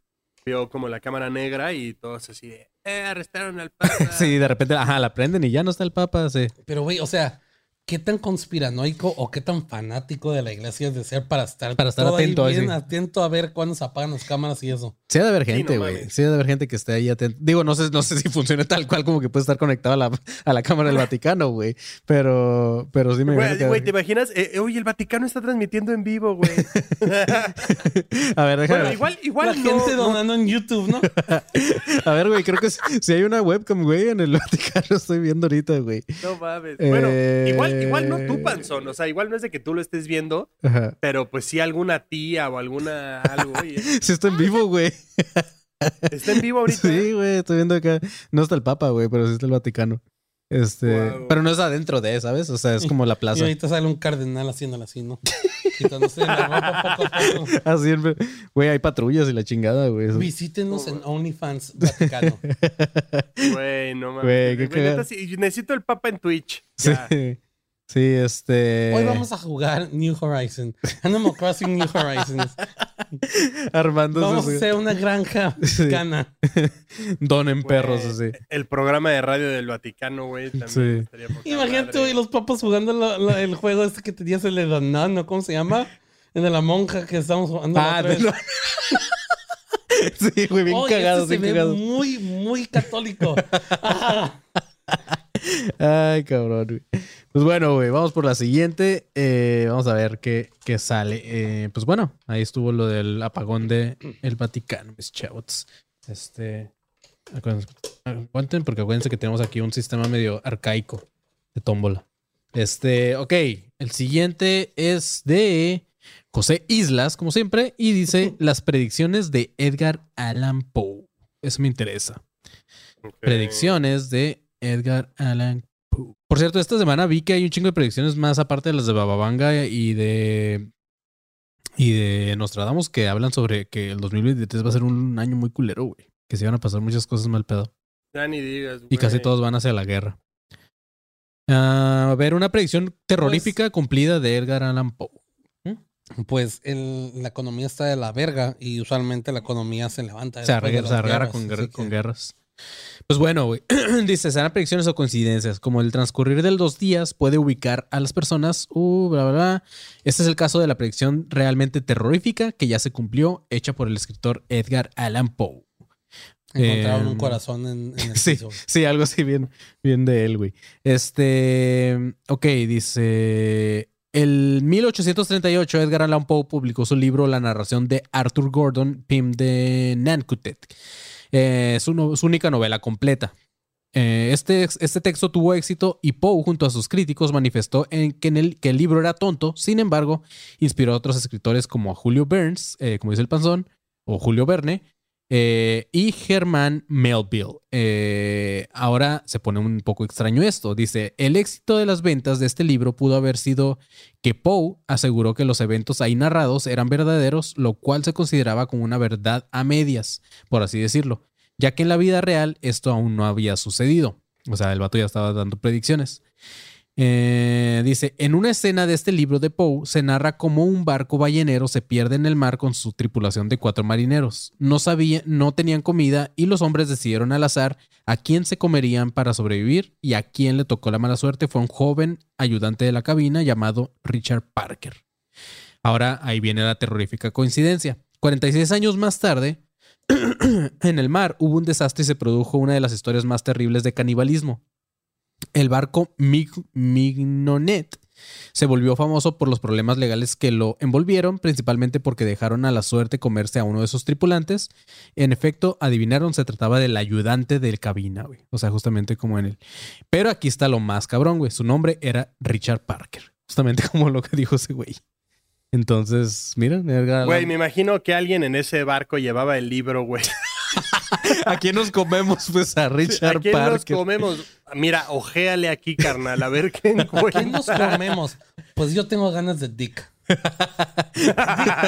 Speaker 4: vio como la cámara negra y todos así de, eh, arrestaron al Papa.
Speaker 3: Sí, de repente, ajá, la prenden y ya no está el Papa. Sí.
Speaker 5: Pero, güey, o sea, ¿qué tan conspiranoico o qué tan fanático de la iglesia es de ser para estar,
Speaker 3: Para estar
Speaker 5: todo ahí
Speaker 3: atento,
Speaker 5: bien atento a ver cuándo se apagan las cámaras y eso?
Speaker 3: Sí, ha de haber gente,
Speaker 4: no
Speaker 3: güey. Sí, ha de haber gente que esté ahí atento. Digo, no sé, no sé si funciona tal cual como que puede estar conectado a la, a la cámara del Vaticano, güey. Pero, pero sí me
Speaker 4: Güey, güey, ¿te imaginas? Eh, eh, oye, el Vaticano está transmitiendo en vivo, güey.
Speaker 3: A ver, déjame.
Speaker 4: bueno, igual, igual
Speaker 5: la
Speaker 4: no,
Speaker 5: gente
Speaker 4: no-
Speaker 5: donando en YouTube, ¿no?
Speaker 3: A ver, güey, creo que si hay una webcam, güey, en el Vaticano estoy viendo ahorita, güey.
Speaker 4: No mames. Bueno,
Speaker 3: Eh,
Speaker 4: igual, no tú, Panzón. O sea, igual no es de que tú lo estés viendo,
Speaker 3: Ajá.
Speaker 4: pero pues sí alguna tía o alguna algo. y-
Speaker 3: Sí está en vivo, güey.
Speaker 4: está en vivo ahorita.
Speaker 3: Sí, güey, estoy viendo acá. No está el Papa, güey, pero sí está el Vaticano. Este, pero no es adentro de, ¿sabes? O sea, es como la
Speaker 5: Y
Speaker 3: plaza.
Speaker 5: ahorita sale un cardenal haciéndolo así, ¿no? Quitándose la ropa poco a poco.
Speaker 3: Así, güey, hay patrullas y la chingada, güey.
Speaker 5: Visítenos en OnlyFans Vaticano.
Speaker 4: Güey, no mames.
Speaker 3: Güey,
Speaker 4: necesito el Papa en Twitch.
Speaker 3: Sí.
Speaker 4: Ya.
Speaker 3: Sí, este.
Speaker 5: Hoy vamos a jugar New Horizon. Animal Crossing New Horizons.
Speaker 3: Armando
Speaker 5: Vamos a hacer una granja
Speaker 3: Sí.
Speaker 5: mexicana.
Speaker 3: Donen
Speaker 4: Güey,
Speaker 3: perros, así.
Speaker 4: El programa de radio del Vaticano, güey. También
Speaker 3: Sí.
Speaker 5: Imagínate, güey, los papas jugando la- la- el juego este que tenías el de Donan, ¿no? ¿Cómo se llama? El de la monja que estamos jugando.
Speaker 3: Ah, no. Sí, güey, bien
Speaker 5: Oye,
Speaker 3: cagado,
Speaker 5: este se
Speaker 3: bien
Speaker 5: ve
Speaker 3: cagado.
Speaker 5: muy, muy católico. Ah,
Speaker 3: Ay, cabrón, güey. Pues bueno, güey, vamos por la siguiente. Eh, vamos a ver qué, qué sale. Eh, pues bueno, ahí estuvo lo del apagón de el Vaticano, mis chavos. Este. acuérdense- Aguanten, porque acuérdense que tenemos aquí un sistema medio arcaico de tómbola. Este, ok. El siguiente es de José Islas, como siempre, y dice las predicciones de Edgar Allan Poe. Eso me interesa. Predicciones de Edgar Allan Poe. Por cierto, esta semana vi que hay un chingo de predicciones más aparte de las de Bababanga y de y de Nostradamus que hablan sobre que el 2023 va a ser un año muy culero, güey. Que se van a pasar muchas cosas mal pedo.
Speaker 4: Ya ni digas,
Speaker 3: Y casi
Speaker 4: güey.
Speaker 3: todos van hacia la guerra. Ah, a ver, una predicción terrorífica cumplida de Edgar Allan Poe.
Speaker 5: Pues el- la economía está de la verga y usualmente la economía se levanta.
Speaker 3: Se arregla, se
Speaker 5: guerras,
Speaker 3: con, guerra-
Speaker 5: así
Speaker 3: con
Speaker 5: que-
Speaker 3: guerras. Pues bueno, güey. Dice, serán predicciones o coincidencias. Como el transcurrir de los días puede ubicar a las personas. Uh, bla, bla, bla. Este es el caso de la predicción realmente terrorífica que ya se cumplió, hecha por el escritor Edgar Allan Poe.
Speaker 5: Encontraron un
Speaker 3: Em,
Speaker 5: corazón en, en el
Speaker 3: Sí,
Speaker 5: piso.
Speaker 3: sí, algo así bien, bien de él, güey. Este, ok, dice, el 1838 Edgar Allan Poe publicó su libro La narración de Arthur Gordon Pym de Nantucket. Eh, su, única novela completa. Eh, este, este texto tuvo éxito y Poe, junto a sus críticos, manifestó en que, el, que el libro era tonto. Sin embargo, inspiró a otros escritores como a Julio Burns, eh, como dice el panzón, o Julio Verne, eh, y Germán Melville. Eh, ahora se pone un poco extraño esto. Dice, el éxito de las ventas de este libro pudo haber sido que Poe aseguró que los eventos ahí narrados eran verdaderos, lo cual se consideraba como una verdad a medias, por así decirlo, ya que en la vida real esto aún no había sucedido. O sea, el vato ya estaba dando predicciones. Eh, dice, en una escena de este libro de Poe se narra cómo un barco ballenero se pierde en el mar con su tripulación de cuatro marineros. No sabían, no tenían comida y los hombres decidieron al azar a quién se comerían para sobrevivir y a quién le tocó la mala suerte fue un joven ayudante de la cabina llamado Richard Parker. Ahora ahí viene la terrorífica coincidencia. 46 años más tarde, en el mar hubo un desastre y se produjo una de las historias más terribles de canibalismo. El barco Mig- Mignonet se volvió famoso por los problemas legales que lo envolvieron, principalmente porque dejaron a la suerte comerse a uno de sus tripulantes. En efecto, adivinaron, se trataba del ayudante del cabina, güey. O sea, justamente como en él. Pero aquí está lo más cabrón, güey. Su nombre era Richard Parker. Justamente como lo que dijo ese güey. Entonces, miren,
Speaker 4: Güey, me imagino que alguien en ese barco llevaba el libro, güey.
Speaker 3: ¿a quién nos comemos? Pues a Richard
Speaker 4: ¿A quién nos
Speaker 3: Parker.
Speaker 4: comemos? Mira, ojéale aquí, carnal, a ver qué
Speaker 5: ¿Quién nos comemos? Pues yo tengo ganas de Dick. Dick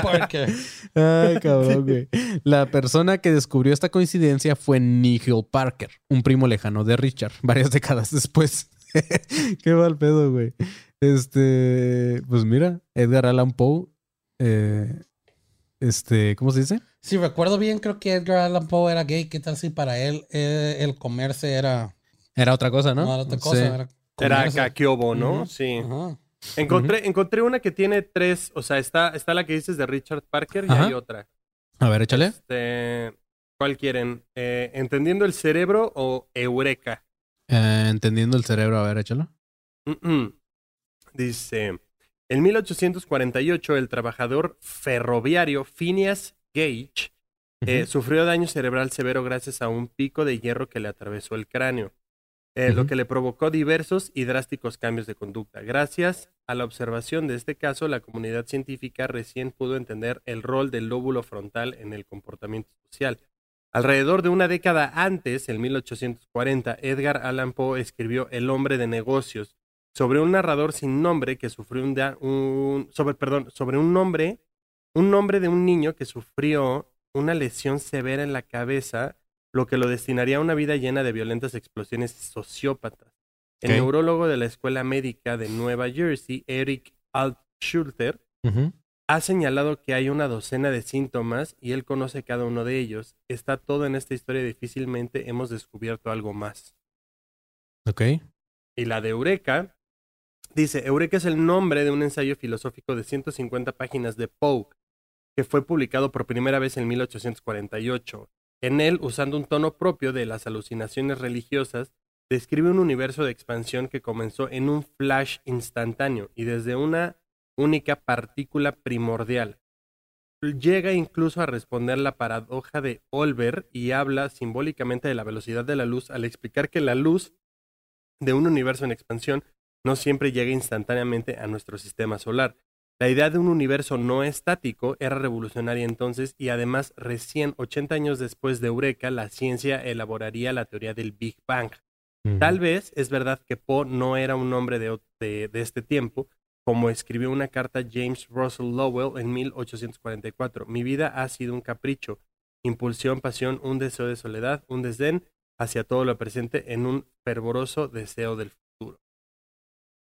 Speaker 5: Parker.
Speaker 3: Ay, cabrón, güey. La persona que descubrió esta coincidencia fue Nigel Parker, un primo lejano de Richard, varias décadas después. Qué mal pedo, güey. Este, pues mira, Edgar Allan Poe, eh, este, ¿cómo se dice?
Speaker 5: Si recuerdo bien, creo que Edgar Allan Poe era gay. ¿Qué tal si para él eh, el comerse era,
Speaker 3: Era otra cosa, ¿no?
Speaker 5: no era otra cosa?
Speaker 3: Sí.
Speaker 5: Era,
Speaker 4: Era
Speaker 5: comerse.
Speaker 4: Kakiobo, ¿no? Sí.
Speaker 5: Ajá.
Speaker 4: Encontré, encontré una que tiene tres, o sea, está, está la que dices de Richard Parker y
Speaker 3: Ajá.
Speaker 4: hay otra.
Speaker 3: A ver, échale.
Speaker 4: Este, ¿Cuál quieren? Eh, ¿Entendiendo el cerebro o Eureka?
Speaker 3: Eh, entendiendo el cerebro, a ver, échalo.
Speaker 4: Dice, en 1848 el trabajador ferroviario Phineas Gage eh, sufrió daño cerebral severo gracias a un pico de hierro que le atravesó el cráneo, eh, lo que le provocó diversos y drásticos cambios de conducta. Gracias a la observación de este caso, la comunidad científica recién pudo entender el rol del lóbulo frontal en el comportamiento social. Alrededor de una década antes, en 1840, Edgar Allan Poe escribió El hombre de negocios, sobre un narrador sin nombre que sufrió un, da- un sobre perdón, sobre un nombre, un nombre de un niño que sufrió una lesión severa en la cabeza, lo que lo destinaría a una vida llena de violentas explosiones sociópatas. El neurólogo de la Escuela Médica de Nueva Jersey, Eric Altschulter,
Speaker 3: Ujú.
Speaker 4: ha señalado que hay una docena de síntomas y él conoce cada uno de ellos. Está todo en esta historia y difícilmente hemos descubierto algo más.
Speaker 3: Ok.
Speaker 4: Y la de Eureka dice, Eureka es el nombre de un ensayo filosófico de 150 páginas de Poe, que fue publicado por primera vez en 1848. En él, usando un tono propio de las alucinaciones religiosas, describe un universo de expansión que comenzó en un flash instantáneo y desde una única partícula primordial. Llega incluso a responder la paradoja de Olver y habla simbólicamente de la velocidad de la luz al explicar que la luz de un universo en expansión no siempre llega instantáneamente a nuestro sistema solar. La idea de un universo no estático era revolucionaria entonces y además recién 80 años después de Eureka la ciencia elaboraría la teoría del Big Bang. Tal vez es verdad que Poe no era un hombre de, de- de este tiempo, como escribió una carta James Russell Lowell en 1844. Mi vida ha sido un capricho, impulsión, pasión, un deseo de soledad, un desdén hacia todo lo presente en un fervoroso deseo del.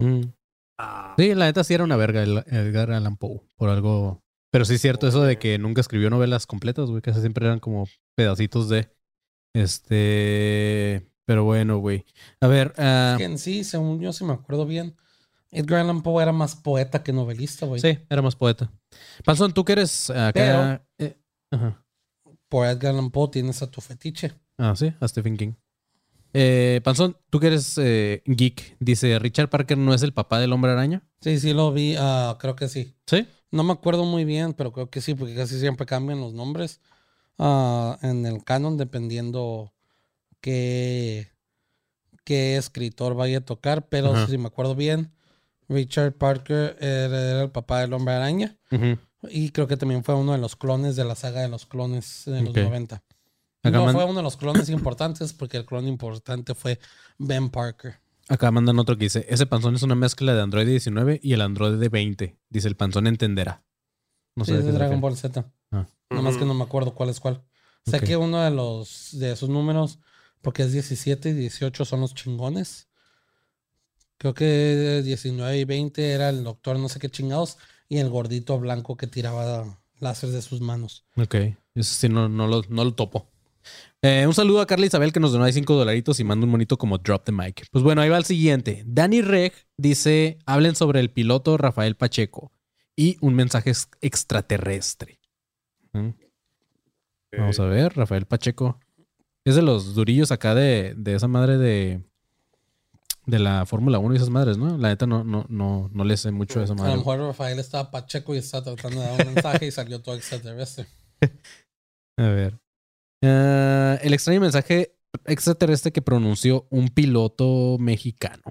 Speaker 3: Mm.
Speaker 4: Ah,
Speaker 3: Sí, la neta sí era una verga el Edgar Allan Poe, por algo. Pero sí es cierto eso de que nunca escribió novelas completas, güey, casi siempre eran como pedacitos de. Este. Pero bueno, güey. A ver,
Speaker 5: Es que en sí, según yo, si me acuerdo bien, Edgar Allan Poe era más poeta que novelista, güey.
Speaker 3: sí, era más poeta. Panzón, tú que eres acá. eh, ajá.
Speaker 5: Por Edgar Allan Poe tienes a tu fetiche.
Speaker 3: Ah, sí, a Stephen King. Eh, Panzón, tú que eres eh, geek, dice Richard Parker no es el papá del hombre araña.
Speaker 5: Sí, sí lo vi, ah, creo que sí.
Speaker 3: ¿Sí?
Speaker 5: No me acuerdo muy bien, pero creo que sí, porque casi siempre cambian los nombres ah, en el canon dependiendo qué, qué escritor vaya a tocar. Pero
Speaker 3: Ajá.
Speaker 5: si me acuerdo bien, Richard Parker era, el papá del hombre araña. Y creo que también fue uno de los clones de la saga de los clones de los
Speaker 3: Ok.
Speaker 5: 90.
Speaker 3: Acá
Speaker 5: no fue uno de los clones importantes porque el clon importante fue Ben Parker.
Speaker 3: Acá mandan otro que dice, ese panzón es una mezcla de Android 19 y el Android de 20. Dice, el panzón entenderá. No
Speaker 5: Sí,
Speaker 3: sé
Speaker 5: es
Speaker 3: de
Speaker 5: de Dragon. Ball Z.
Speaker 3: Ah.
Speaker 5: Nomás que
Speaker 4: Ujú.
Speaker 5: no me acuerdo cuál es cuál. Sé que uno de los de esos números, porque es 17 y 18 son los chingones. Creo que 19 y 20 era el doctor no sé qué chingados y el gordito blanco que tiraba láser de sus manos.
Speaker 3: Ok, eso sí, no, no, lo, no lo topo. Eh, un saludo a Carla Isabel que nos donó ahí 5 dolaritos y manda un monito como drop the mic. Pues bueno, ahí va el siguiente. Danny Reg dice, hablen sobre el piloto Rafael Pacheco y un mensaje ex- extraterrestre. ¿Mm? Vamos a ver, Rafael Pacheco. Es de los durillos acá de, de esa madre de, de la Fórmula 1 y esas madres, ¿no? La neta no, no, no, no le sé mucho de esa
Speaker 5: A lo
Speaker 3: madre.
Speaker 5: mejor Rafael estaba pacheco y estaba tratando de dar un mensaje y salió todo extraterrestre.
Speaker 3: A ver. Ah, el extraño mensaje extraterrestre que pronunció un piloto mexicano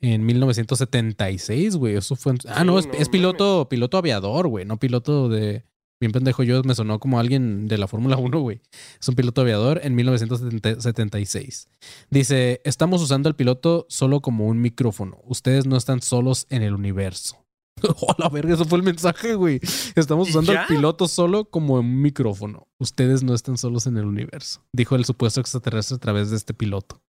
Speaker 3: en 1976, güey. Eso fue. en- Ah,
Speaker 4: Sí,
Speaker 3: no, es,
Speaker 4: no
Speaker 3: es piloto, piloto aviador, güey. No piloto de. Bien pendejo, yo me sonó como alguien de la Fórmula 1, güey. Es un piloto aviador en 1976. Dice: Estamos usando al piloto solo como un micrófono. Ustedes no están solos en el universo. ¡Oh, la verga! Eso fue el mensaje, güey. Estamos
Speaker 4: ¿Y
Speaker 3: usando al piloto solo como un micrófono. Ustedes no están solos en el universo. Dijo el supuesto extraterrestre a través de este piloto.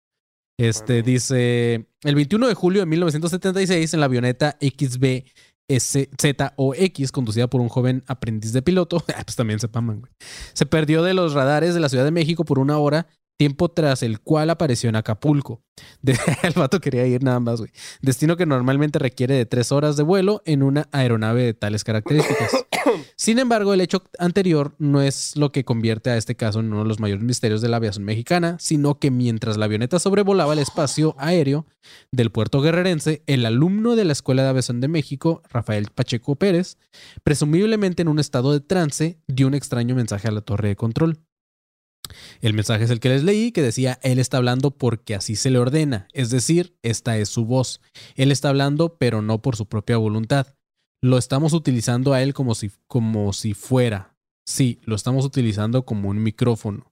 Speaker 3: Este
Speaker 4: Bueno.
Speaker 3: dice: El 21 de julio de 1976, en la avioneta XB. ZOX, conducida por un joven aprendiz de piloto, ah, pues también se paman, güey. Se perdió de los radares de la Ciudad de México por una hora, tiempo tras el cual apareció en Acapulco. De- el vato quería ir nada más, güey. Destino que normalmente requiere de tres horas de vuelo en una aeronave de tales características. Sin embargo, el hecho anterior no es lo que convierte a este caso en uno de los mayores misterios de la aviación mexicana, sino que mientras la avioneta sobrevolaba el espacio aéreo del puerto guerrerense, el alumno de la Escuela de Aviación de México, Rafael Pacheco Pérez, presumiblemente en un estado de trance, dio un extraño mensaje a la torre de control. El mensaje es el que les leí, que decía, él está hablando porque así se le ordena, es decir, esta es su voz. Él está hablando, pero no por su propia voluntad. Lo estamos utilizando a él como si, como si fuera. Sí, lo estamos utilizando como un micrófono.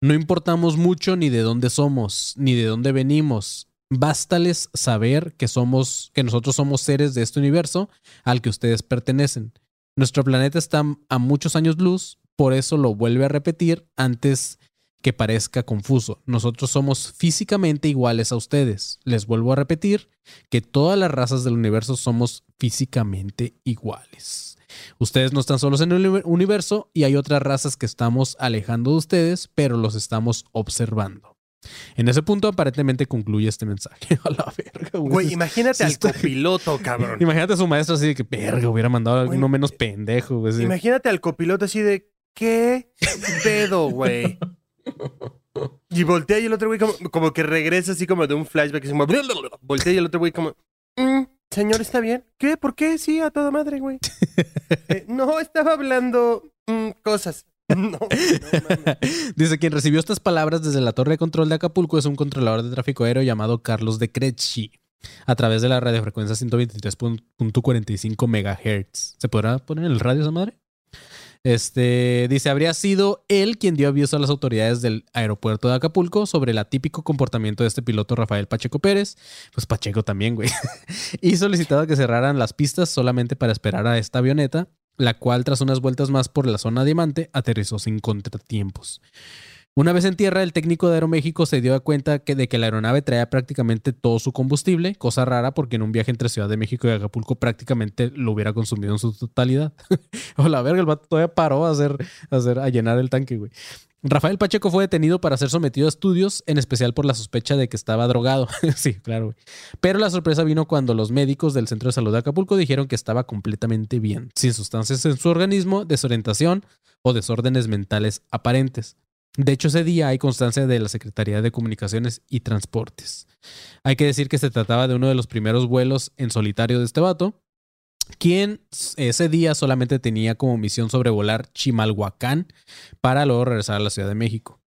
Speaker 3: No importamos mucho ni de dónde somos, ni de dónde venimos. Bástales saber que somos, que nosotros somos seres de este universo al que ustedes pertenecen. Nuestro planeta está a muchos años luz, por eso lo vuelve a repetir antes que parezca confuso. Nosotros somos físicamente iguales a ustedes. Les vuelvo a repetir que todas las razas del universo somos físicamente iguales. Ustedes no están solos en el uni- universo y hay otras razas que estamos alejando de ustedes, pero los estamos observando. En ese punto aparentemente concluye este mensaje. A la verga, güey.
Speaker 4: Güey, imagínate
Speaker 3: sí
Speaker 4: al copiloto, cabrón.
Speaker 3: Imagínate a su maestro así de que, verga, hubiera mandado a alguno menos pendejo, güey.
Speaker 4: Imagínate al copiloto así de, ¿qué pedo, güey? Y voltea y el otro güey como, como que regresa así como de un flashback. Como, voltea y el otro güey como, "Mm, señor, ¿está bien? ¿Qué? ¿Por qué? Sí, a toda madre, güey. "Eh, no, estaba hablando mm, cosas. No, no.
Speaker 3: Dice, quien recibió estas palabras desde la torre de control de Acapulco es un controlador de tráfico aéreo llamado Carlos de Crecci a través de la radiofrecuencia 123.45 MHz. ¿Se podrá poner en el radio esa madre? Este dice, habría sido él quien dio aviso a las autoridades del aeropuerto de Acapulco sobre el atípico comportamiento de este piloto Rafael Pacheco Pérez. Pues Pacheco también, güey. y solicitado que cerraran las pistas solamente para esperar a esta avioneta, la cual tras unas vueltas más por la zona diamante aterrizó sin contratiempos. Una vez en tierra, el técnico de Aeroméxico se dio cuenta de que la aeronave traía prácticamente todo su combustible, cosa rara porque en un viaje entre Ciudad de México y Acapulco prácticamente lo hubiera consumido en su totalidad. o la verga, el vato todavía paró a hacer, a a llenar el tanque, güey. Rafael Pacheco fue detenido para ser sometido a estudios, en especial por la sospecha de que estaba drogado. sí, claro, güey. Pero la sorpresa vino cuando los médicos del Centro de Salud de Acapulco dijeron que estaba completamente bien, sin sustancias en su organismo, desorientación o desórdenes mentales aparentes. De hecho, ese día hay constancia de la Secretaría de Comunicaciones y Transportes. Hay que decir que se trataba de uno de los primeros vuelos en solitario de este vato, quien ese día solamente tenía como misión sobrevolar Chimalhuacán para luego regresar a la Ciudad de México.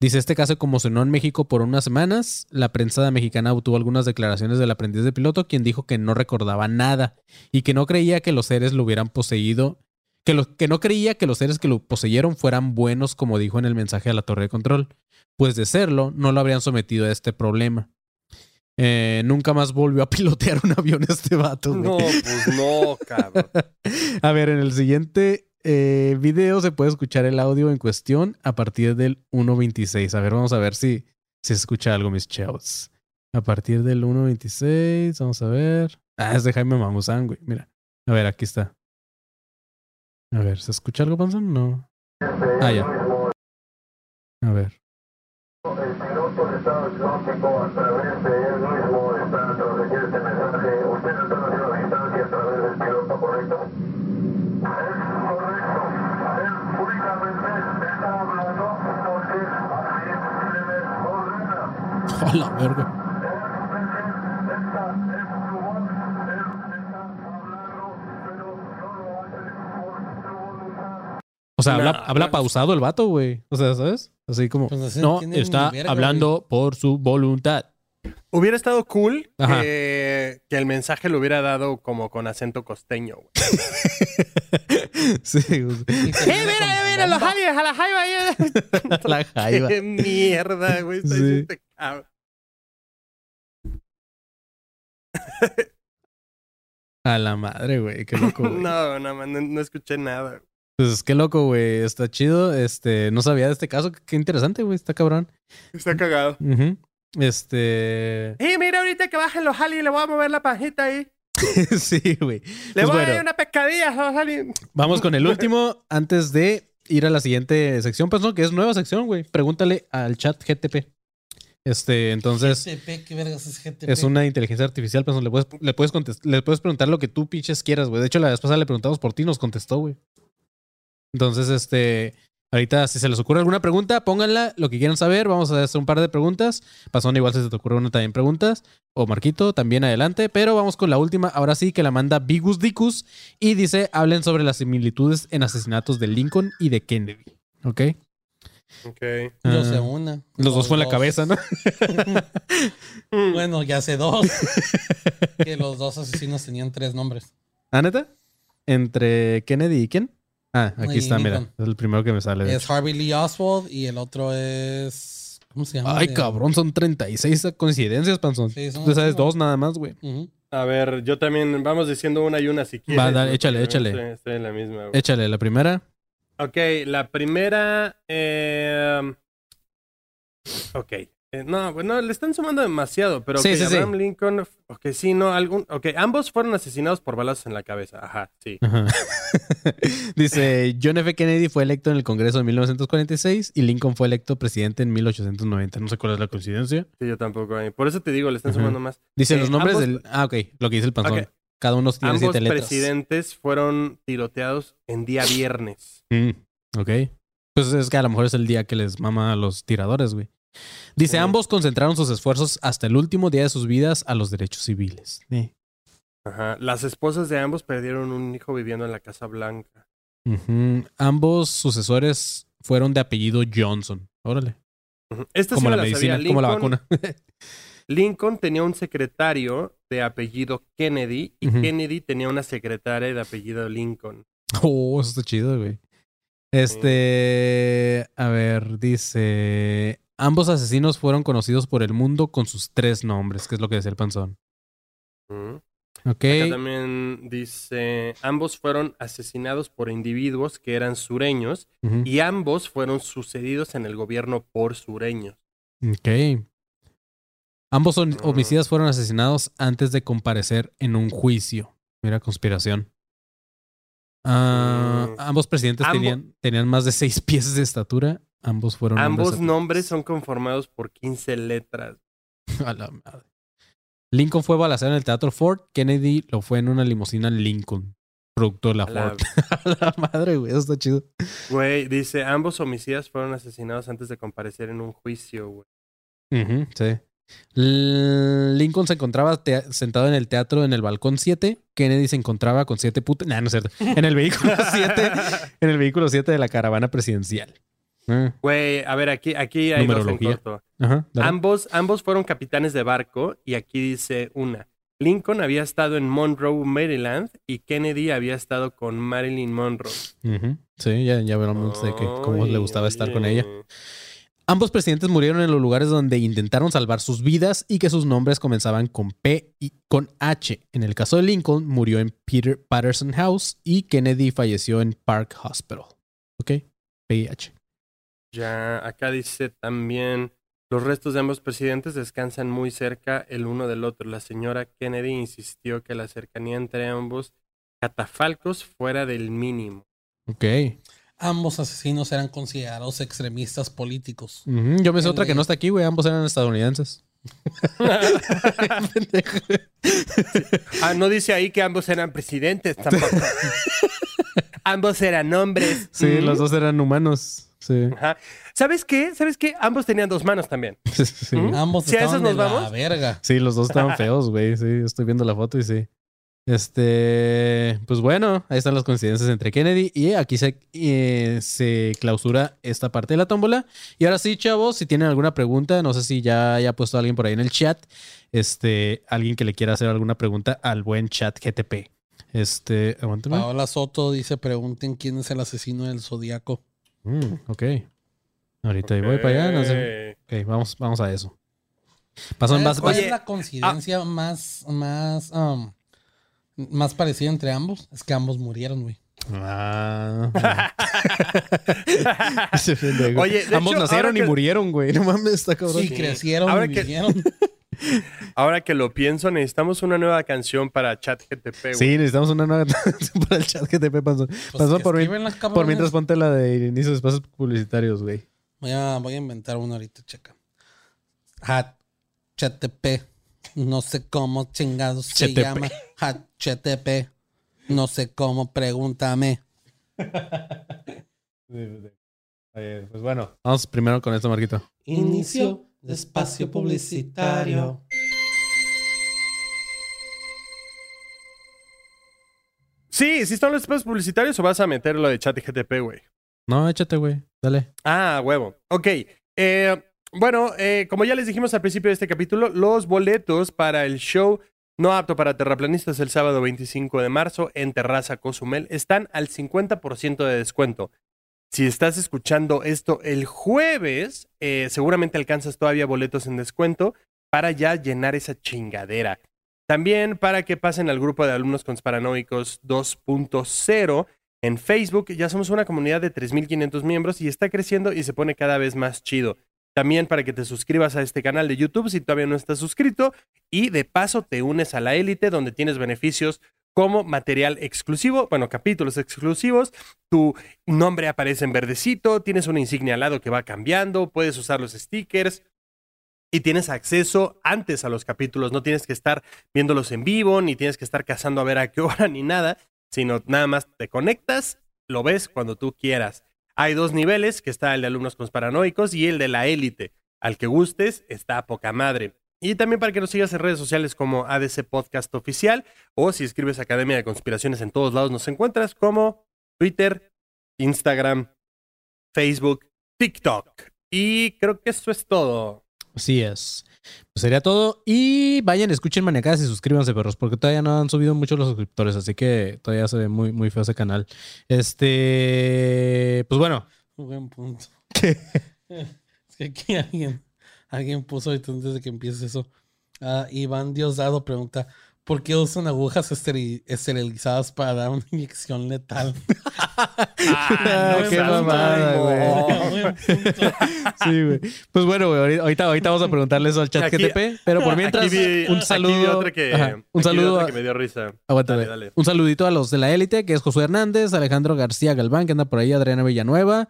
Speaker 3: Dice, este caso como sonó en México por unas semanas, la prensa mexicana obtuvo algunas declaraciones del aprendiz de piloto, quien dijo que no recordaba nada y que no creía que los seres lo hubieran poseído, que, lo, que no creía que los seres que lo poseyeron fueran buenos, como dijo en el mensaje a la torre de control. Pues de serlo, no lo habrían sometido a este problema. Eh, nunca más volvió a pilotear un avión este vato. güey.
Speaker 4: No, pues no, cabrón.
Speaker 3: A ver, en el siguiente eh, video se puede escuchar el audio en cuestión a partir del 1.26. A ver, vamos a ver si, si se escucha algo, mis chavos. A partir del 1.26, vamos a ver. Ah, es de Jaime Mamuzán, güey. Mira. A ver, aquí está. A ver, ¿se escucha algo, Panzón? No. Ah. A ver.
Speaker 6: El piloto a través de él mismo. Usted distancia a través del piloto, ¿correcto? Es correcto. Él únicamente está hablando porque así se le ordena.
Speaker 3: A la verga.
Speaker 6: Esta es su voz. Él está hablando, pero no lo hace por su voluntad.
Speaker 3: O sea, habla,
Speaker 4: Nah,
Speaker 3: habla
Speaker 4: no.
Speaker 3: pausado el vato, güey. O sea, ¿sabes? Así como.
Speaker 5: Pues así
Speaker 3: no, está
Speaker 5: verga,
Speaker 3: hablando por su voluntad.
Speaker 4: Hubiera estado cool que, que el mensaje lo hubiera dado como con acento costeño, güey.
Speaker 3: sí, güey.
Speaker 5: Y termina con bomba.
Speaker 4: aliens, a la jaiba!
Speaker 3: La jaiba.
Speaker 4: ¡Qué mierda, güey! Está
Speaker 3: Sí.
Speaker 4: este cabrón.
Speaker 3: A la madre, güey. Qué loco, güey.
Speaker 4: No, no, no, no escuché nada.
Speaker 3: Pues qué loco, güey. Está chido. Este, no sabía de este caso. Qué interesante, güey. Está cabrón.
Speaker 4: Está cagado.
Speaker 3: Ujú. Este.
Speaker 4: ¡Eh, mira ahorita que bajen los aliens! Le voy a mover la pajita ahí.
Speaker 3: sí, güey.
Speaker 4: Le
Speaker 3: Pues
Speaker 4: voy a dar una pescadilla a los aliens.
Speaker 3: Vamos con el último antes de ir a la siguiente sección, pues no, que es nueva sección, güey. Pregúntale al chat GTP. Este, entonces.
Speaker 5: GTP, ¿qué vergas es GTP?
Speaker 3: Es una inteligencia artificial, pues le puedes, le puedes le puedes preguntar lo que tú pinches quieras, güey. De hecho, la vez pasada le preguntamos por ti y nos contestó, güey. Entonces, este, ahorita si se les ocurre alguna pregunta, pónganla, lo que quieran saber. Vamos a hacer un par de preguntas. Pasón, igual si se te ocurre una también preguntas. O Marquito, también adelante. Pero vamos con la última, ahora sí, que la manda Bigus Dicus. Y dice, hablen sobre las similitudes en asesinatos de Lincoln y de Kennedy. ¿Ok?
Speaker 4: Ok.
Speaker 5: Yo sé
Speaker 3: Ah,
Speaker 5: una.
Speaker 3: Los dos fue en la cabeza, ¿no?
Speaker 5: Bueno, ya sé dos. que los dos asesinos tenían tres nombres.
Speaker 3: ¿Ah, neta? ¿Entre Kennedy y quién? Ah, aquí está, mira. Es el primero que me sale.
Speaker 5: Es
Speaker 3: hecho.
Speaker 5: Harvey Lee Oswald y el otro es. ¿Cómo se llama?
Speaker 3: Ay,
Speaker 5: De-
Speaker 3: cabrón, son 36 coincidencias, Panzón.
Speaker 5: Sí, son
Speaker 3: Tú sabes dos nada más, güey.
Speaker 4: A ver, yo también, vamos diciendo una y una si quieres.
Speaker 3: Va, dale, échale, échale.
Speaker 4: Estoy, estoy en la misma. güey.
Speaker 3: Échale la primera.
Speaker 4: Ok, la primera. eh, ok. Eh, no, bueno, le están sumando demasiado, pero
Speaker 3: Sí,
Speaker 4: ok,
Speaker 3: sí, sí.
Speaker 4: Abraham Lincoln. Ok, sí, no, algún. Ok, ambos fueron asesinados por balazos en la cabeza. Ajá, sí.
Speaker 3: Ajá. Dice, John F. Kennedy fue electo en el Congreso en 1946 y Lincoln fue electo presidente en 1890. No sé cuál es la coincidencia.
Speaker 4: Sí, yo tampoco. eh. Por eso te digo, le están
Speaker 3: Ajá.
Speaker 4: sumando más.
Speaker 3: Dice
Speaker 4: Eh,
Speaker 3: los nombres
Speaker 4: ambos-
Speaker 3: del... Ah, ok. Lo que dice el panzón. Cada uno tiene
Speaker 4: Ambos
Speaker 3: siete letras.
Speaker 4: presidentes fueron tiroteados en día viernes.
Speaker 3: Mm, ok. Pues es que a lo mejor es el día que les mama a los tiradores, güey. Dice,
Speaker 4: Sí.
Speaker 3: ambos concentraron sus esfuerzos hasta el último día de sus vidas a los derechos civiles.
Speaker 4: Ajá. Las esposas de ambos perdieron un hijo viviendo en la Casa Blanca.
Speaker 3: Ambos sucesores fueron de apellido Johnson. Órale.
Speaker 4: Ujú. Esta
Speaker 3: Como
Speaker 4: sí
Speaker 3: la
Speaker 4: me
Speaker 3: medicina,
Speaker 4: sabía.
Speaker 3: como la
Speaker 4: Lincoln-
Speaker 3: vacuna.
Speaker 4: Lincoln tenía un secretario de apellido Kennedy y. Kennedy tenía una secretaria de apellido Lincoln.
Speaker 3: Oh, eso está chido, güey. Este, a ver, dice, ambos asesinos fueron conocidos por el mundo con sus tres nombres, que es lo que decía el panzón.
Speaker 4: Ujú.
Speaker 3: Ok.
Speaker 4: Acá también dice, ambos fueron asesinados por individuos que eran sureños y ambos fueron sucedidos en el gobierno por sureños.
Speaker 3: Ok. Ambos
Speaker 4: Ah.
Speaker 3: homicidas fueron asesinados antes de comparecer en un juicio. Mira, conspiración. Ah,
Speaker 4: Mm.
Speaker 3: Ambos presidentes
Speaker 4: Ambo-
Speaker 3: tenían, tenían más de seis pies de estatura. Ambos fueron
Speaker 4: Ambos nombres son conformados por 15 letras.
Speaker 3: A la madre. Lincoln fue balaceado en el Teatro Ford. Kennedy lo fue en una limusina Lincoln. producto de la
Speaker 4: A la-
Speaker 3: Ford. A la madre, güey. Eso está chido.
Speaker 4: Güey, dice, ambos homicidas fueron asesinados antes de comparecer en un juicio, güey.
Speaker 3: Ujú, sí. L- Lincoln se encontraba sentado en el teatro en el balcón 7. Kennedy se encontraba con siete putas. Nah, no es cierto. En el vehículo 7. en el vehículo 7 de la caravana presidencial. Ah,
Speaker 4: Güey, a ver, aquí, aquí hay dos en corto.
Speaker 3: Ajá.
Speaker 4: Ambos, ambos fueron capitanes de barco y aquí dice una. Lincoln había estado en Monroe, Maryland y Kennedy había estado con Marilyn Monroe.
Speaker 3: Sí, ya, ya veremos de que, cómo le gustaba estar con ella. Ambos presidentes murieron en los lugares donde intentaron salvar sus vidas y que sus nombres comenzaban con P y con H. En el caso de Lincoln, murió en Peter Patterson House y Kennedy falleció en Park Hospital. ¿Ok? PH.
Speaker 4: Ya, acá dice también, los restos de ambos presidentes descansan muy cerca el uno del otro. La señora Kennedy insistió que la cercanía entre ambos catafalcos fuera del mínimo.
Speaker 3: Ok.
Speaker 5: Ambos asesinos eran considerados extremistas políticos.
Speaker 3: Yo me sé otra que no está aquí, güey. Ambos eran estadounidenses.
Speaker 4: Ah, no dice ahí que ambos eran presidentes tampoco. ambos eran hombres.
Speaker 3: sí,
Speaker 4: Mm.
Speaker 3: los dos eran humanos. Sí.
Speaker 4: Ajá. ¿Sabes qué? ¿Sabes qué? Ambos tenían dos manos también.
Speaker 3: Sí.
Speaker 4: ¿Mm?
Speaker 5: Ambos
Speaker 4: Si a esos
Speaker 5: estaban
Speaker 4: nos
Speaker 5: de la
Speaker 4: vamos.
Speaker 5: verga.
Speaker 3: Sí, los dos estaban feos, güey. Sí, estoy viendo la foto y sí. Este, pues bueno, ahí están las coincidencias entre Kennedy y aquí se, eh, se clausura esta parte de la tómbola. Y ahora sí, chavos, si tienen alguna pregunta, no sé si ya haya puesto alguien por ahí en el chat, este, alguien que le quiera hacer alguna pregunta al buen chat GTP. Este, aguántame.
Speaker 5: Paola Soto dice, pregunten quién es el asesino del zodiaco.
Speaker 3: Mm, ok. Ahorita ahí voy para allá. no sé.
Speaker 4: Ok.
Speaker 3: Vamos, vamos a eso. Pasó en
Speaker 5: ¿Sabes
Speaker 3: base-
Speaker 5: ¿Cuál es la coincidencia más, más, um, más parecida entre ambos? Es que ambos murieron, güey.
Speaker 3: Ah.
Speaker 4: Oye,
Speaker 3: ambos
Speaker 4: hecho,
Speaker 3: nacieron y
Speaker 4: que-
Speaker 3: murieron, güey. No mames, está cabrón.
Speaker 5: Sí, crecieron
Speaker 4: Ahora
Speaker 5: y
Speaker 4: que-
Speaker 5: vivieron.
Speaker 4: Ahora que lo pienso, necesitamos una nueva canción para ChatGTP. güey.
Speaker 3: Sí, necesitamos una nueva canción para el chat que te pasó.
Speaker 5: Pues
Speaker 3: pasó
Speaker 5: que
Speaker 3: por, mi- por mientras ponte la de inicio de espacios publicitarios, güey.
Speaker 5: Voy a, voy a inventar una ahorita, checa. HTTP. No sé cómo chingados se llama. HTTP. No sé cómo, pregúntame.
Speaker 3: Pues bueno, vamos primero con esto, Marquito.
Speaker 5: Inicio de espacio publicitario.
Speaker 4: Sí, ¿sí están los espacios publicitarios o vas a meter lo de ChatGTP, güey?
Speaker 3: No, échate, güey. Dale.
Speaker 4: Ah, huevo. Ok. Eh, bueno, eh, como ya les dijimos al principio de este capítulo, los boletos para el show no apto para terraplanistas el sábado 25 de marzo en Terraza Cozumel están al 50% de descuento. Si estás escuchando esto el jueves, eh, seguramente alcanzas todavía boletos en descuento para ya llenar esa chingadera. También para que pasen al grupo de alumnos conspiranoicos 2.0 en Facebook. Ya somos una comunidad de 3.500 miembros y está creciendo y se pone cada vez más chido. También para que te suscribas a este canal de YouTube si todavía no estás suscrito y de paso te unes a la élite donde tienes beneficios como material exclusivo, bueno, capítulos exclusivos, tu nombre aparece en verdecito, tienes una insignia al lado que va cambiando, puedes usar los stickers y tienes acceso antes a los capítulos, no tienes que estar viéndolos en vivo, ni tienes que estar cazando a ver a qué hora ni nada, sino nada más te conectas, lo ves cuando tú quieras. Hay dos niveles, que está el de alumnos paranoicos y el de la élite. Al que gustes, está poca madre. Y también para que nos sigas en redes sociales como ADC Podcast Oficial o si escribes Academia de Conspiraciones en todos lados nos encuentras como Twitter, Instagram, Facebook, TikTok. Y creo que eso es todo.
Speaker 3: Así es. Pues sería todo. Y vayan, escuchen Maniacadas y suscríbanse, perros, porque todavía no han subido mucho los suscriptores, así que todavía se ve muy, muy feo ese canal. Este. Pues bueno.
Speaker 5: Buen punto.
Speaker 3: ¿Qué?
Speaker 5: Es que aquí alguien, alguien puso ahorita antes de que empieces eso. Ah, Iván Diosdado pregunta: ¿Por qué usan agujas esteri- esterilizadas para dar una inyección letal?
Speaker 3: Ah,
Speaker 4: no
Speaker 3: qué
Speaker 4: seas
Speaker 3: mamada, güey. Sí, güey. Pues bueno, güey, ahorita, ahorita vamos a preguntarle eso al chat
Speaker 4: Aquí-
Speaker 3: GTP, pero por mientras,
Speaker 4: vi-
Speaker 3: un saludo.
Speaker 4: que,
Speaker 3: Ajá, un saludo. a-
Speaker 4: que me dio risa.
Speaker 3: Aguántame.
Speaker 4: Dale, dale.
Speaker 3: Un saludito a los de la élite, que es Josué Hernández, Alejandro García Galván, que anda por ahí, Adriana Villanueva,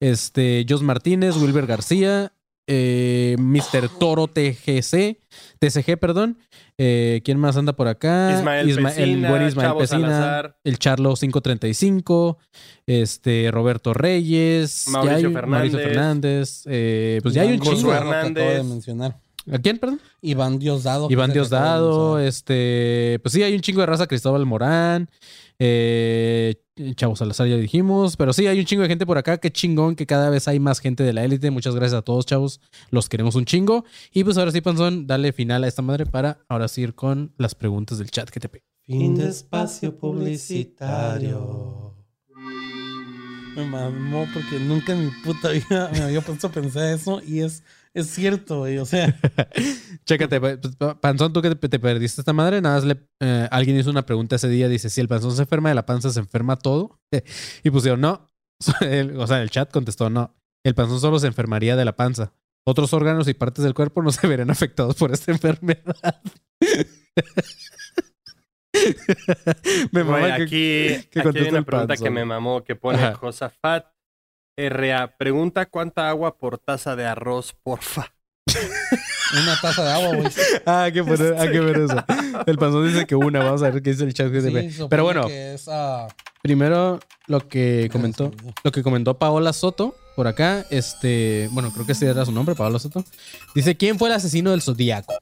Speaker 3: este, Jos Martínez, Wilber García, eh, Mr. Toro TGC, TCG, perdón. Eh, ¿Quién más anda por acá?
Speaker 4: Ismael
Speaker 3: Isma- el
Speaker 4: Pesina,
Speaker 3: buen Ismael
Speaker 4: Chavo
Speaker 3: Pesina,
Speaker 4: Salazar.
Speaker 3: el Charlo 535, este, Roberto Reyes,
Speaker 4: Mauricio
Speaker 3: hay- Mauricio
Speaker 4: Fernández.
Speaker 3: Fernández, eh, pues ya hay un chingo.
Speaker 5: Que acabo de mencionar.
Speaker 3: ¿A quién, perdón?
Speaker 5: Iván Diosdado.
Speaker 3: Iván Diosdado, este, pues sí, hay un chingo de raza, Cristóbal Morán, eh, Chavo Salazar ya dijimos, pero sí, hay un chingo de gente por acá, qué chingón que cada vez hay más gente de la élite, muchas gracias a todos chavos, los queremos un chingo, y pues ahora sí, Panzón, dale final a esta madre para ahora sí ir con las preguntas del chat que te
Speaker 5: Fin de espacio publicitario. Me mamó porque nunca en mi puta vida me había puesto a pensar eso y es, es cierto, güey. O sea,
Speaker 3: Chécate, pa- Panzón, tú que te, te perdiste esta madre, nada más le, eh, alguien hizo una pregunta ese día, dice, si el Panzón se enferma de la panza, ¿se enferma todo? y pusieron, no. O sea, el chat contestó, no. El Panzón solo se enfermaría de la panza. Otros órganos y partes del cuerpo no se verán afectados por esta enfermedad. Me mama que-
Speaker 4: aquí,
Speaker 3: que
Speaker 4: aquí hay
Speaker 3: contesta
Speaker 4: una pregunta
Speaker 3: panzón.
Speaker 4: que me mamó que pone
Speaker 3: Ajá.
Speaker 4: Josafat RA. Pregunta cuánta agua por taza de arroz, porfa.
Speaker 5: una taza de agua, güey.
Speaker 3: Ah, hay que poner, hay que ver eso. El Panzón dice que una, vamos a ver qué dice el chat. GTP. Pero bueno,
Speaker 5: que es, ah,
Speaker 3: primero lo que comentó. Lo que comentó Paola Soto por acá, este, bueno, creo que ese era su nombre, Paola Soto. Dice, ¿quién fue el asesino del Zodíaco?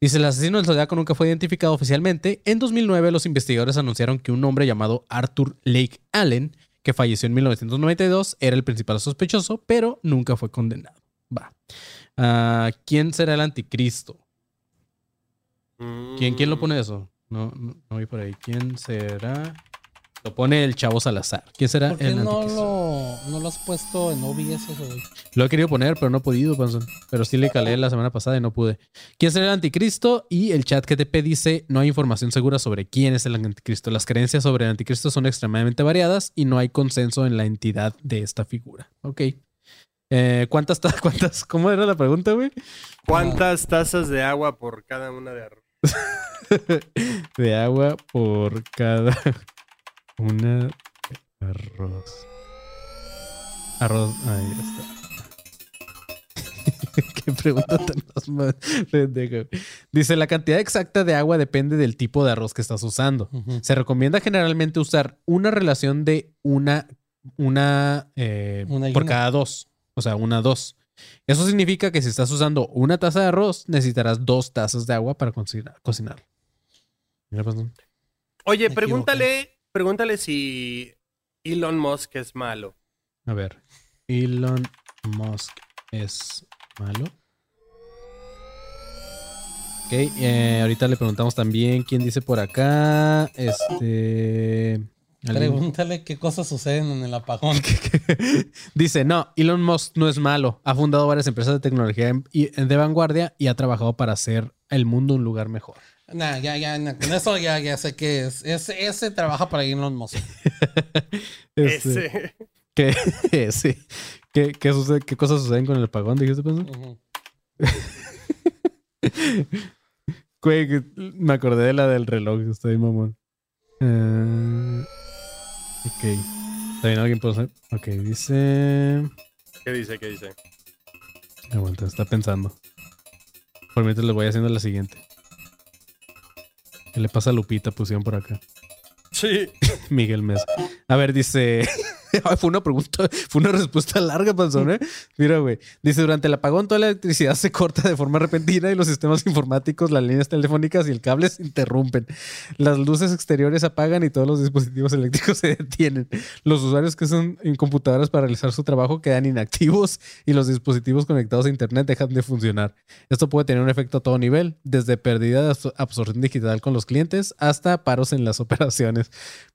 Speaker 3: Dice, el asesino del Zodíaco nunca fue identificado oficialmente. En 2009, los investigadores anunciaron que un hombre llamado Arthur Lake Allen, que falleció en 1992, era el principal sospechoso, pero nunca fue condenado. Va. Ah, ¿Quién será el anticristo? ¿Quién, ¿Quién lo
Speaker 4: Mm.
Speaker 3: pone eso? No, no, no vi por ahí. ¿Quién será? Lo pone el chavo Salazar. ¿Quién será
Speaker 5: ¿Por qué
Speaker 3: el
Speaker 5: no
Speaker 3: anticristo?
Speaker 5: lo, no lo has puesto en OBS eso, güey?
Speaker 3: Lo he querido poner, pero no he podido, Panzón. Pero sí le calé la semana pasada y no pude. ¿Quién será el anticristo? Y el chat GTP dice, no hay información segura sobre quién es el anticristo. Las creencias sobre el anticristo son extremadamente variadas y no hay consenso en la entidad de esta figura. Ok. Eh, ¿Cuántas, ta- cuántas, cómo era la pregunta, güey?
Speaker 4: ¿Cuántas tazas de agua por cada una de arroz?
Speaker 3: De agua por cada una de arroz. Arroz, ahí está. Qué pregunta tan más. Dice, la cantidad exacta de agua depende del tipo de arroz que estás usando. Se recomienda generalmente usar una relación de una, una, eh,
Speaker 5: Una
Speaker 3: por cada dos. O sea, una dos. Eso significa que si estás usando una taza de arroz, necesitarás dos tazas de agua para cocinar. cocinar. Mira, pues, no.
Speaker 4: Oye,
Speaker 5: Me
Speaker 4: pregúntale, pregúntale si Elon Musk es malo.
Speaker 3: A ver. Elon Musk es malo. Ok, eh, ahorita le preguntamos también quién dice por acá. Este. ¿alguien?
Speaker 5: Pregúntale qué cosas suceden en el apagón.
Speaker 3: Dice, no, Elon Musk no es malo. Ha fundado varias empresas de tecnología de vanguardia y ha trabajado para hacer el mundo un lugar mejor.
Speaker 5: Nah, ya, ya, nah, con eso ya, ya sé qué es. Ese, ese trabaja para Elon Musk.
Speaker 3: Este,
Speaker 4: Ese.
Speaker 3: ¿qué, sí. ¿Qué, qué sucede- ¿Qué cosas suceden con el apagón? Dijiste. Güey, que me acordé de la del reloj. Estoy mamón. Eh, ok. ¿Está bien alguien puede hacer? Ok, dice.
Speaker 4: ¿Qué dice? ¿Qué dice?
Speaker 3: Aguanta, está pensando. Por mientras le voy haciendo la siguiente. ¿Qué le pasa a Lupita? Pusieron por acá.
Speaker 4: Sí.
Speaker 3: Miguel Mesa. A ver, dice. Fue una pregunta, fue una respuesta larga, panzón, ¿eh? Mira, güey. Dice: Durante el apagón, toda la electricidad se corta de forma repentina y los sistemas informáticos, las líneas telefónicas y el cable se interrumpen. Las luces exteriores apagan y todos los dispositivos eléctricos se detienen. Los usuarios que usan en computadoras para realizar su trabajo quedan inactivos y los dispositivos conectados a Internet dejan de funcionar. Esto puede tener un efecto a todo nivel, desde pérdida de absor- absorción digital con los clientes hasta paros en las operaciones.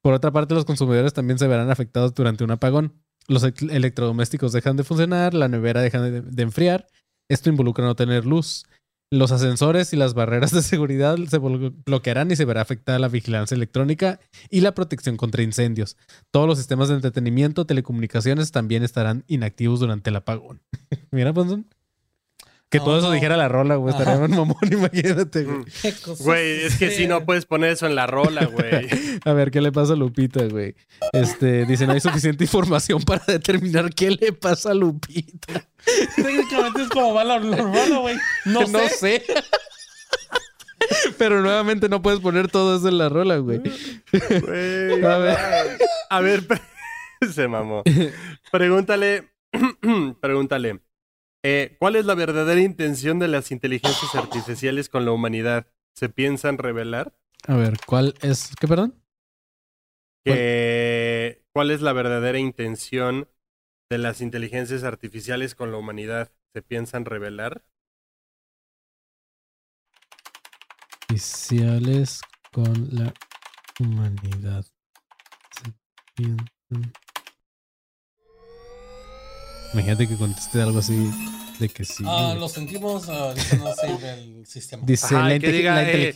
Speaker 3: Por otra parte, los consumidores también se verán afectados durante un apagón. Los ec- electrodomésticos dejan de funcionar, la nevera deja de, enfriar. Esto involucra no tener luz. Los ascensores y las barreras de seguridad se blo- bloquearán y se verá afectada la vigilancia electrónica y la protección contra incendios. Todos los sistemas de entretenimiento, telecomunicaciones también estarán inactivos durante el apagón. Mira, Panzón. Que todo eso
Speaker 5: No, no.
Speaker 3: dijera la rola, güey. Estaría un mamón, imagínate, güey.
Speaker 4: Mm.
Speaker 5: ¿Qué cosas
Speaker 4: Güey, es que si no
Speaker 5: suceden?
Speaker 4: puedes poner eso en la rola, güey.
Speaker 3: A ver, ¿qué le pasa a Lupita, güey? Este, dice, no hay suficiente información para determinar qué le pasa a Lupita.
Speaker 5: Técnicamente es como va la, la rola, güey. No,
Speaker 3: No
Speaker 5: sé.
Speaker 3: sé. Pero nuevamente no puedes poner todo eso en la rola, güey.
Speaker 4: Güey,
Speaker 3: A ver.
Speaker 4: A ver, se mamó. Pregúntale, pregúntale. Eh, ¿Cuál es la verdadera intención de las inteligencias artificiales con la humanidad? ¿Se piensan revelar?
Speaker 3: A ver, ¿cuál es? ¿Qué, perdón?
Speaker 4: ¿Cuál es la verdadera intención de las inteligencias artificiales con la humanidad? ¿Se piensan revelar?
Speaker 3: Oficiales con la humanidad. Se piensan- Imagínate que conteste algo así de que sí.
Speaker 5: Ah, lo sentimos, ah, ahorita no sirve el sistema.
Speaker 3: Dice
Speaker 4: Ajá,
Speaker 3: la,
Speaker 4: que diga,
Speaker 3: la
Speaker 4: eh,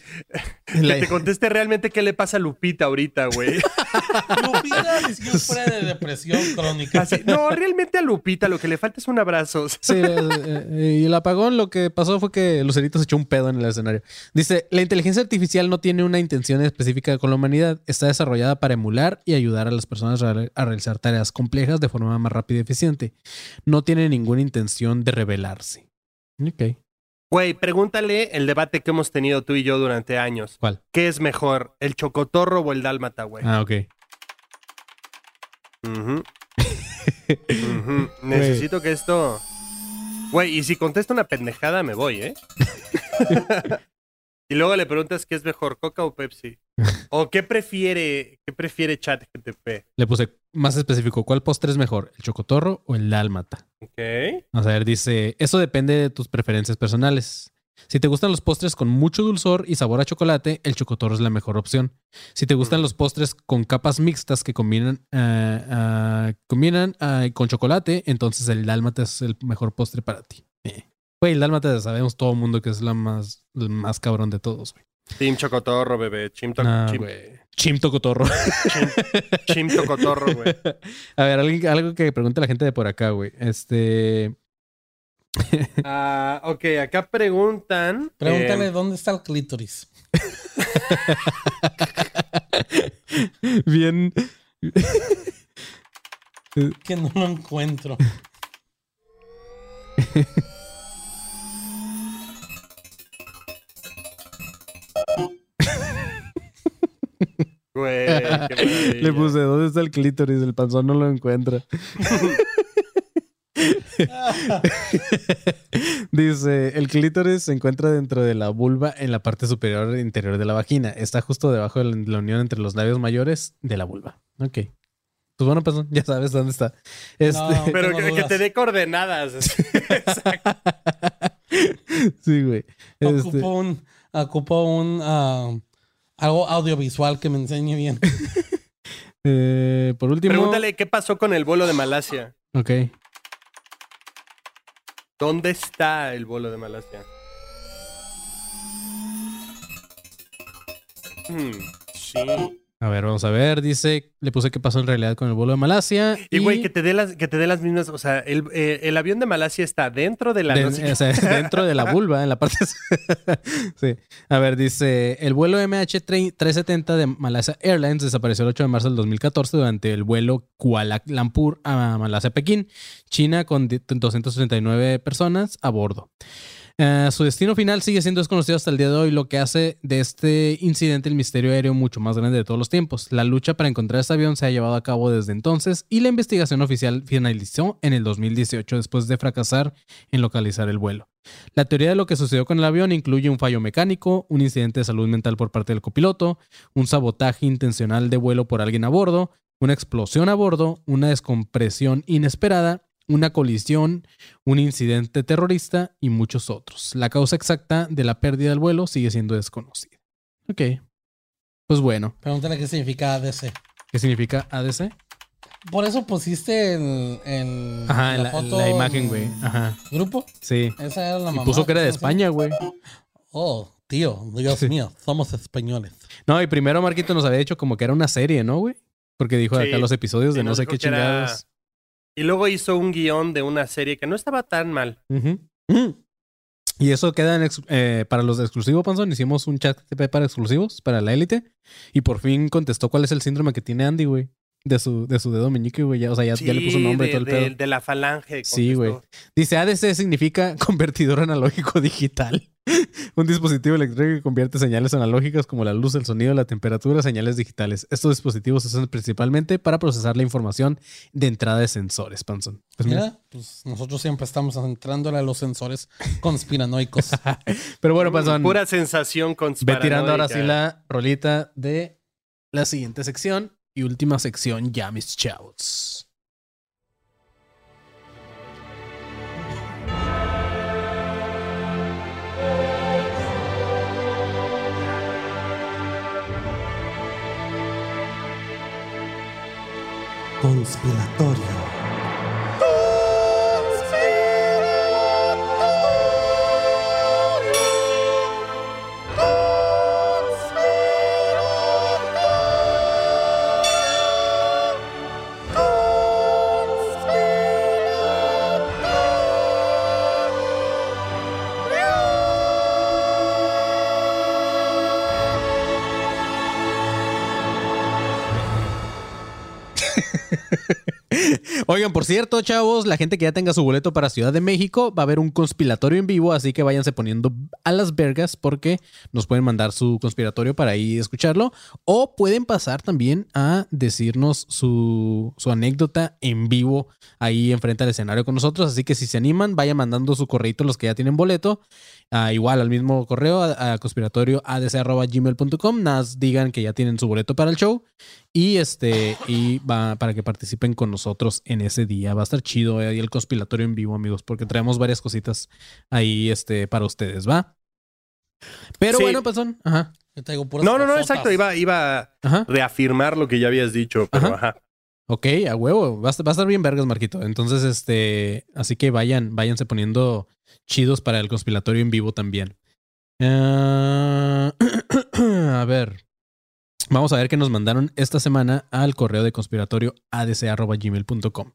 Speaker 3: la-
Speaker 4: Que te conteste realmente qué le pasa a Lupita ahorita, güey.
Speaker 5: Lupita sufre de depresión crónica.
Speaker 4: Así, no, realmente a Lupita lo que le falta es un abrazo.
Speaker 3: Sí, eh, eh, y el apagón lo que pasó fue que Lucerito se echó un pedo en el escenario. Dice, la inteligencia artificial no tiene una intención específica con la humanidad, está desarrollada para emular y ayudar a las personas a, re- a realizar tareas complejas de forma más rápida y eficiente. No tiene ninguna intención de rebelarse. Ok.
Speaker 4: Güey, pregúntale el debate que hemos tenido tú y yo durante años.
Speaker 3: ¿Cuál?
Speaker 4: ¿Qué es mejor, el chocotorro o el dálmata, güey?
Speaker 3: Ah, ok.
Speaker 4: Ujú. Ujú. Necesito que esto... Güey, y si contesta una pendejada me voy, ¿eh? y luego le preguntas qué es mejor, Coca o Pepsi. O qué prefiere, qué prefiere ChatGTP.
Speaker 3: Le puse más específico, ¿cuál postre es mejor? ¿El chocotorro o el dálmata?
Speaker 4: Ok.
Speaker 3: Vamos a ver, dice, eso depende de tus preferencias personales. Si te gustan los postres con mucho dulzor y sabor a chocolate, el chocotorro es la mejor opción. Si te gustan los postres con capas mixtas que combinan, ah, ah, combinan ah, con chocolate, entonces el dálmata es el mejor postre para ti. Eh. Güey, el dálmata sabemos todo el mundo que es la más, el más cabrón de todos, güey.
Speaker 4: Team chocotorro, bebé. Chim, to-
Speaker 3: No,
Speaker 4: chim-
Speaker 3: güey. Chim tocotorro.
Speaker 4: chim chocotorro, güey.
Speaker 3: A ver, algo, algo que pregunte la gente de por acá, güey. Este...
Speaker 4: Ah, ok, acá preguntan.
Speaker 5: Pregúntale
Speaker 4: eh,
Speaker 5: dónde está el clítoris.
Speaker 3: Bien...
Speaker 5: Que no lo encuentro.
Speaker 4: Güey, qué maravilla.
Speaker 3: Le puse, ¿dónde está el clítoris? El panzón no lo encuentra. Dice, el clítoris se encuentra dentro de la vulva en la parte superior e interior de la vagina. Está justo debajo de la, unión entre los labios mayores de la vulva. Ok. Pues bueno, pues ya sabes dónde está. Este,
Speaker 5: No.
Speaker 4: Pero que, te dé coordenadas. Exacto.
Speaker 3: sí, güey. Este,
Speaker 5: Ocupo un, ocupo un ah, algo audiovisual que me enseñe bien.
Speaker 3: eh, por último...
Speaker 4: Pregúntale qué pasó con el vuelo de Malasia.
Speaker 3: Ok.
Speaker 4: ¿Dónde está el vuelo de Malasia? Hmm, sí.
Speaker 3: A ver, vamos a ver. Dice, le puse qué pasó en realidad con el vuelo de Malasia.
Speaker 4: Y güey, que te dé las, que te dé las mismas. O sea, el, eh, el avión de Malasia está dentro de la.
Speaker 3: De-
Speaker 4: no
Speaker 3: o sea, dentro de la vulva, en la parte. sí. A ver, dice: el vuelo MH370 de Malasia Airlines desapareció el 8 de marzo del 2014 durante el vuelo Kuala Lumpur a Malasia Pekín, China, con di- 239 personas a bordo. Eh, su destino final sigue siendo desconocido hasta el día de hoy, lo que hace de este incidente el misterio aéreo mucho más grande de todos los tiempos. La lucha para encontrar este avión se ha llevado a cabo desde entonces y la investigación oficial finalizó en el 2018 después de fracasar en localizar el vuelo. La teoría de lo que sucedió con el avión incluye un fallo mecánico, un incidente de salud mental por parte del copiloto, un sabotaje intencional de vuelo por alguien a bordo, una explosión a bordo, una descompresión inesperada, una colisión, un incidente terrorista y muchos otros. La causa exacta de la pérdida del vuelo sigue siendo desconocida. Ok. Pues bueno,
Speaker 5: Pregúntale qué significa ADC.
Speaker 3: ¿qué significa ADC?
Speaker 5: Por eso pusiste el, el-
Speaker 3: Ajá,
Speaker 5: la
Speaker 3: la,
Speaker 5: foto
Speaker 3: la imagen,
Speaker 5: en
Speaker 3: güey. Ajá,
Speaker 5: ¿Grupo?
Speaker 3: sí.
Speaker 5: Esa era la
Speaker 3: Y
Speaker 5: mamá.
Speaker 3: puso que era de. España, güey.
Speaker 5: Oh, tío, Dios
Speaker 3: Sí.
Speaker 5: mío, somos españoles.
Speaker 3: No, y primero Marquito nos había dicho como que era una serie, ¿no, güey? Porque dijo
Speaker 4: Sí.
Speaker 3: acá los episodios de no sé qué
Speaker 4: que era-
Speaker 3: chingados.
Speaker 4: Y luego hizo un guion de una serie que no estaba tan mal.
Speaker 3: Mm. Y eso queda en eh, para los de exclusivo, Panzón. Hicimos un chat GTP para exclusivos, para la élite. Y por fin contestó cuál es el síndrome que tiene Andy, güey. De su, de su dedo meñique, güey. Ya, o sea, ya, ya le puso nombre y todo el
Speaker 4: de-
Speaker 3: pedo.
Speaker 4: de la falange.
Speaker 3: Sí, güey.
Speaker 4: contestó.
Speaker 3: Dice ADC significa convertidor analógico digital. Un dispositivo eléctrico que convierte señales analógicas como la luz, el sonido, la temperatura, a señales digitales. Estos dispositivos se usan principalmente para procesar la información de entrada de sensores, Panzón. Pues mira.
Speaker 5: Mira, pues nosotros siempre estamos entrándole a los sensores conspiranoicos.
Speaker 3: Pero bueno, Panzón.
Speaker 4: Pura sensación con
Speaker 3: Ve tirando ahora sí la rolita de la siguiente sección y última sección ya, mis chavos.
Speaker 7: Conspiratorio.
Speaker 3: Oigan, por cierto, chavos, la gente que ya tenga su boleto para Ciudad de México va a haber un conspiratorio en vivo, así que váyanse poniendo a las vergas porque nos pueden mandar su conspiratorio para ahí escucharlo. O pueden pasar también a decirnos su, anécdota en vivo ahí enfrente al escenario con nosotros. Así que si se animan, vayan mandando su correito los que ya tienen boleto. Ah, igual al mismo correo a, a conspiratorio.adc.gmail.com. Nas digan que ya tienen su boleto para el show. Y este, y va para que participen con nosotros en ese día. Va a estar chido ahí el conspiratorio en vivo, amigos, porque traemos varias cositas ahí este, para ustedes, ¿va? Pero
Speaker 4: Sí.
Speaker 3: bueno, pasón. Ajá.
Speaker 5: Yo traigo puras
Speaker 4: No, no, no, exacto. Iba, iba a
Speaker 3: Ajá.
Speaker 4: reafirmar lo que ya habías dicho, pero
Speaker 3: Ajá.
Speaker 4: ajá.
Speaker 3: Ok, a huevo. Va a, estar, va a estar bien vergas, Marquito. Entonces, este, así que vayan, váyanse poniendo chidos para el conspiratorio en vivo también. Ah, a ver. Vamos a ver qué nos mandaron esta semana al correo de conspiratorio adc.gmail.com.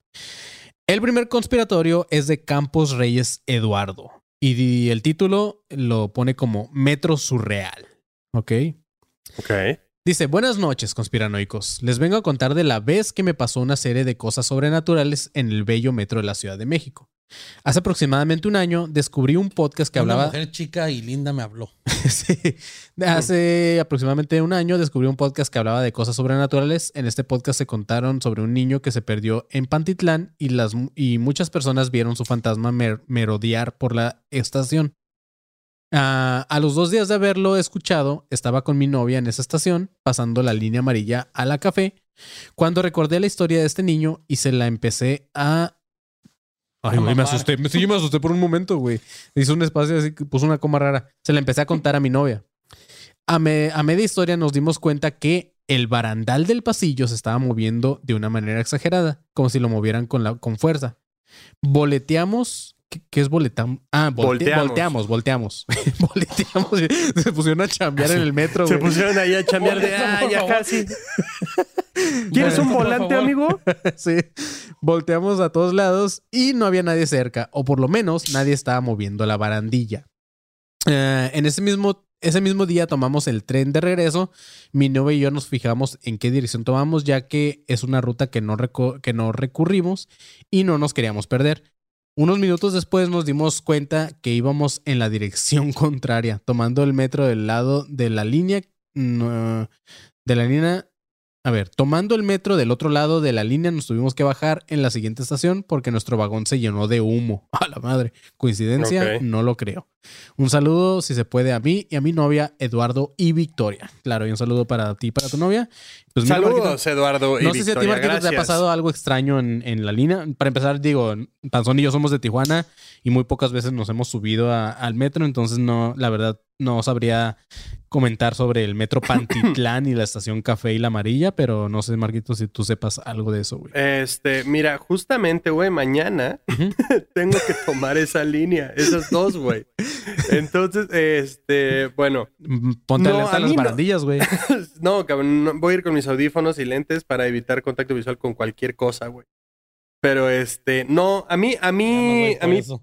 Speaker 3: El primer conspiratorio es de Campos Reyes Eduardo. Y el título lo pone como Metro Surreal. ¿Ok?
Speaker 4: Ok.
Speaker 3: Dice, buenas noches, conspiranoicos. Les vengo a contar de la vez que me pasó una serie de cosas sobrenaturales en el bello metro de la Ciudad de México. Hace aproximadamente un año descubrí un podcast que
Speaker 5: Una
Speaker 3: hablaba...
Speaker 5: mujer chica y linda me habló.
Speaker 3: Sí. Hace aproximadamente un año descubrí un podcast que hablaba de cosas sobrenaturales. En este podcast se contaron sobre un niño que se perdió en Pantitlán y, las, y muchas personas vieron su fantasma mer- merodear por la estación. Ah, a los dos días de haberlo escuchado, estaba con mi novia en esa estación, pasando la línea amarilla a la café, cuando recordé la historia de este niño y se la empecé a... Ay,
Speaker 5: A
Speaker 3: güey, me asusté. Me, sí, me asusté por un momento, güey. Hizo un espacio así, que puso una coma rara. Se la empecé a contar a mi novia. A, me- a media historia nos dimos cuenta que el barandal del pasillo se estaba moviendo de una manera exagerada, como si lo movieran con, la, con fuerza. Boleteamos. ¿Qué, es boletamos? Ah, volte-
Speaker 4: Volteamos.
Speaker 3: volteamos, volteamos. Volteamos. Se pusieron a chambear en el metro,
Speaker 4: Se pusieron ahí a chambear de, ah, ya
Speaker 5: favor".
Speaker 4: casi. ¿Quieres un volante, amigo?
Speaker 3: Sí. Volteamos a todos lados y no había nadie cerca, o por lo menos nadie estaba moviendo la barandilla. Eh, en ese mismo, ese mismo día tomamos el tren de regreso. Mi novia y yo nos fijamos en qué dirección tomamos, ya que es una ruta que no, que no recurrimos y no nos queríamos perder. Unos minutos después nos dimos cuenta que íbamos en la dirección contraria, tomando el metro del lado de la línea. no, de la línea a ver, tomando el metro del otro lado de la línea, nos tuvimos que bajar en la siguiente estación porque nuestro vagón se llenó de humo. A la madre. ¿Coincidencia? No lo creo. Un saludo, si se puede, a mí y a mi novia, Eduardo y Victoria. Claro, y un saludo para ti y para tu novia. Pues
Speaker 4: Saludos, Eduardo y
Speaker 3: no sé si a ti. Marquito, te ha pasado algo extraño en, en la línea. Para empezar, digo, Panzón y yo somos de Tijuana y muy pocas veces nos hemos subido a- al metro, entonces no, la verdad, no sabría comentar sobre el metro Pantitlán y la estación Café y la Amarilla, pero no sé, Marquito, si tú sepas algo de eso, güey.
Speaker 4: Este, mira, justamente, güey, mañana tengo que tomar esa línea, esas dos, güey. Entonces, este, bueno,
Speaker 3: Ponte
Speaker 4: No, a
Speaker 3: las barandillas, güey.
Speaker 4: no, cabrón, no- voy a ir con mis audífonos y lentes para evitar contacto visual con cualquier cosa, güey. Pero este, no, a mí, a
Speaker 5: Ya no
Speaker 4: mí,
Speaker 5: voy
Speaker 4: a mí,
Speaker 5: eso.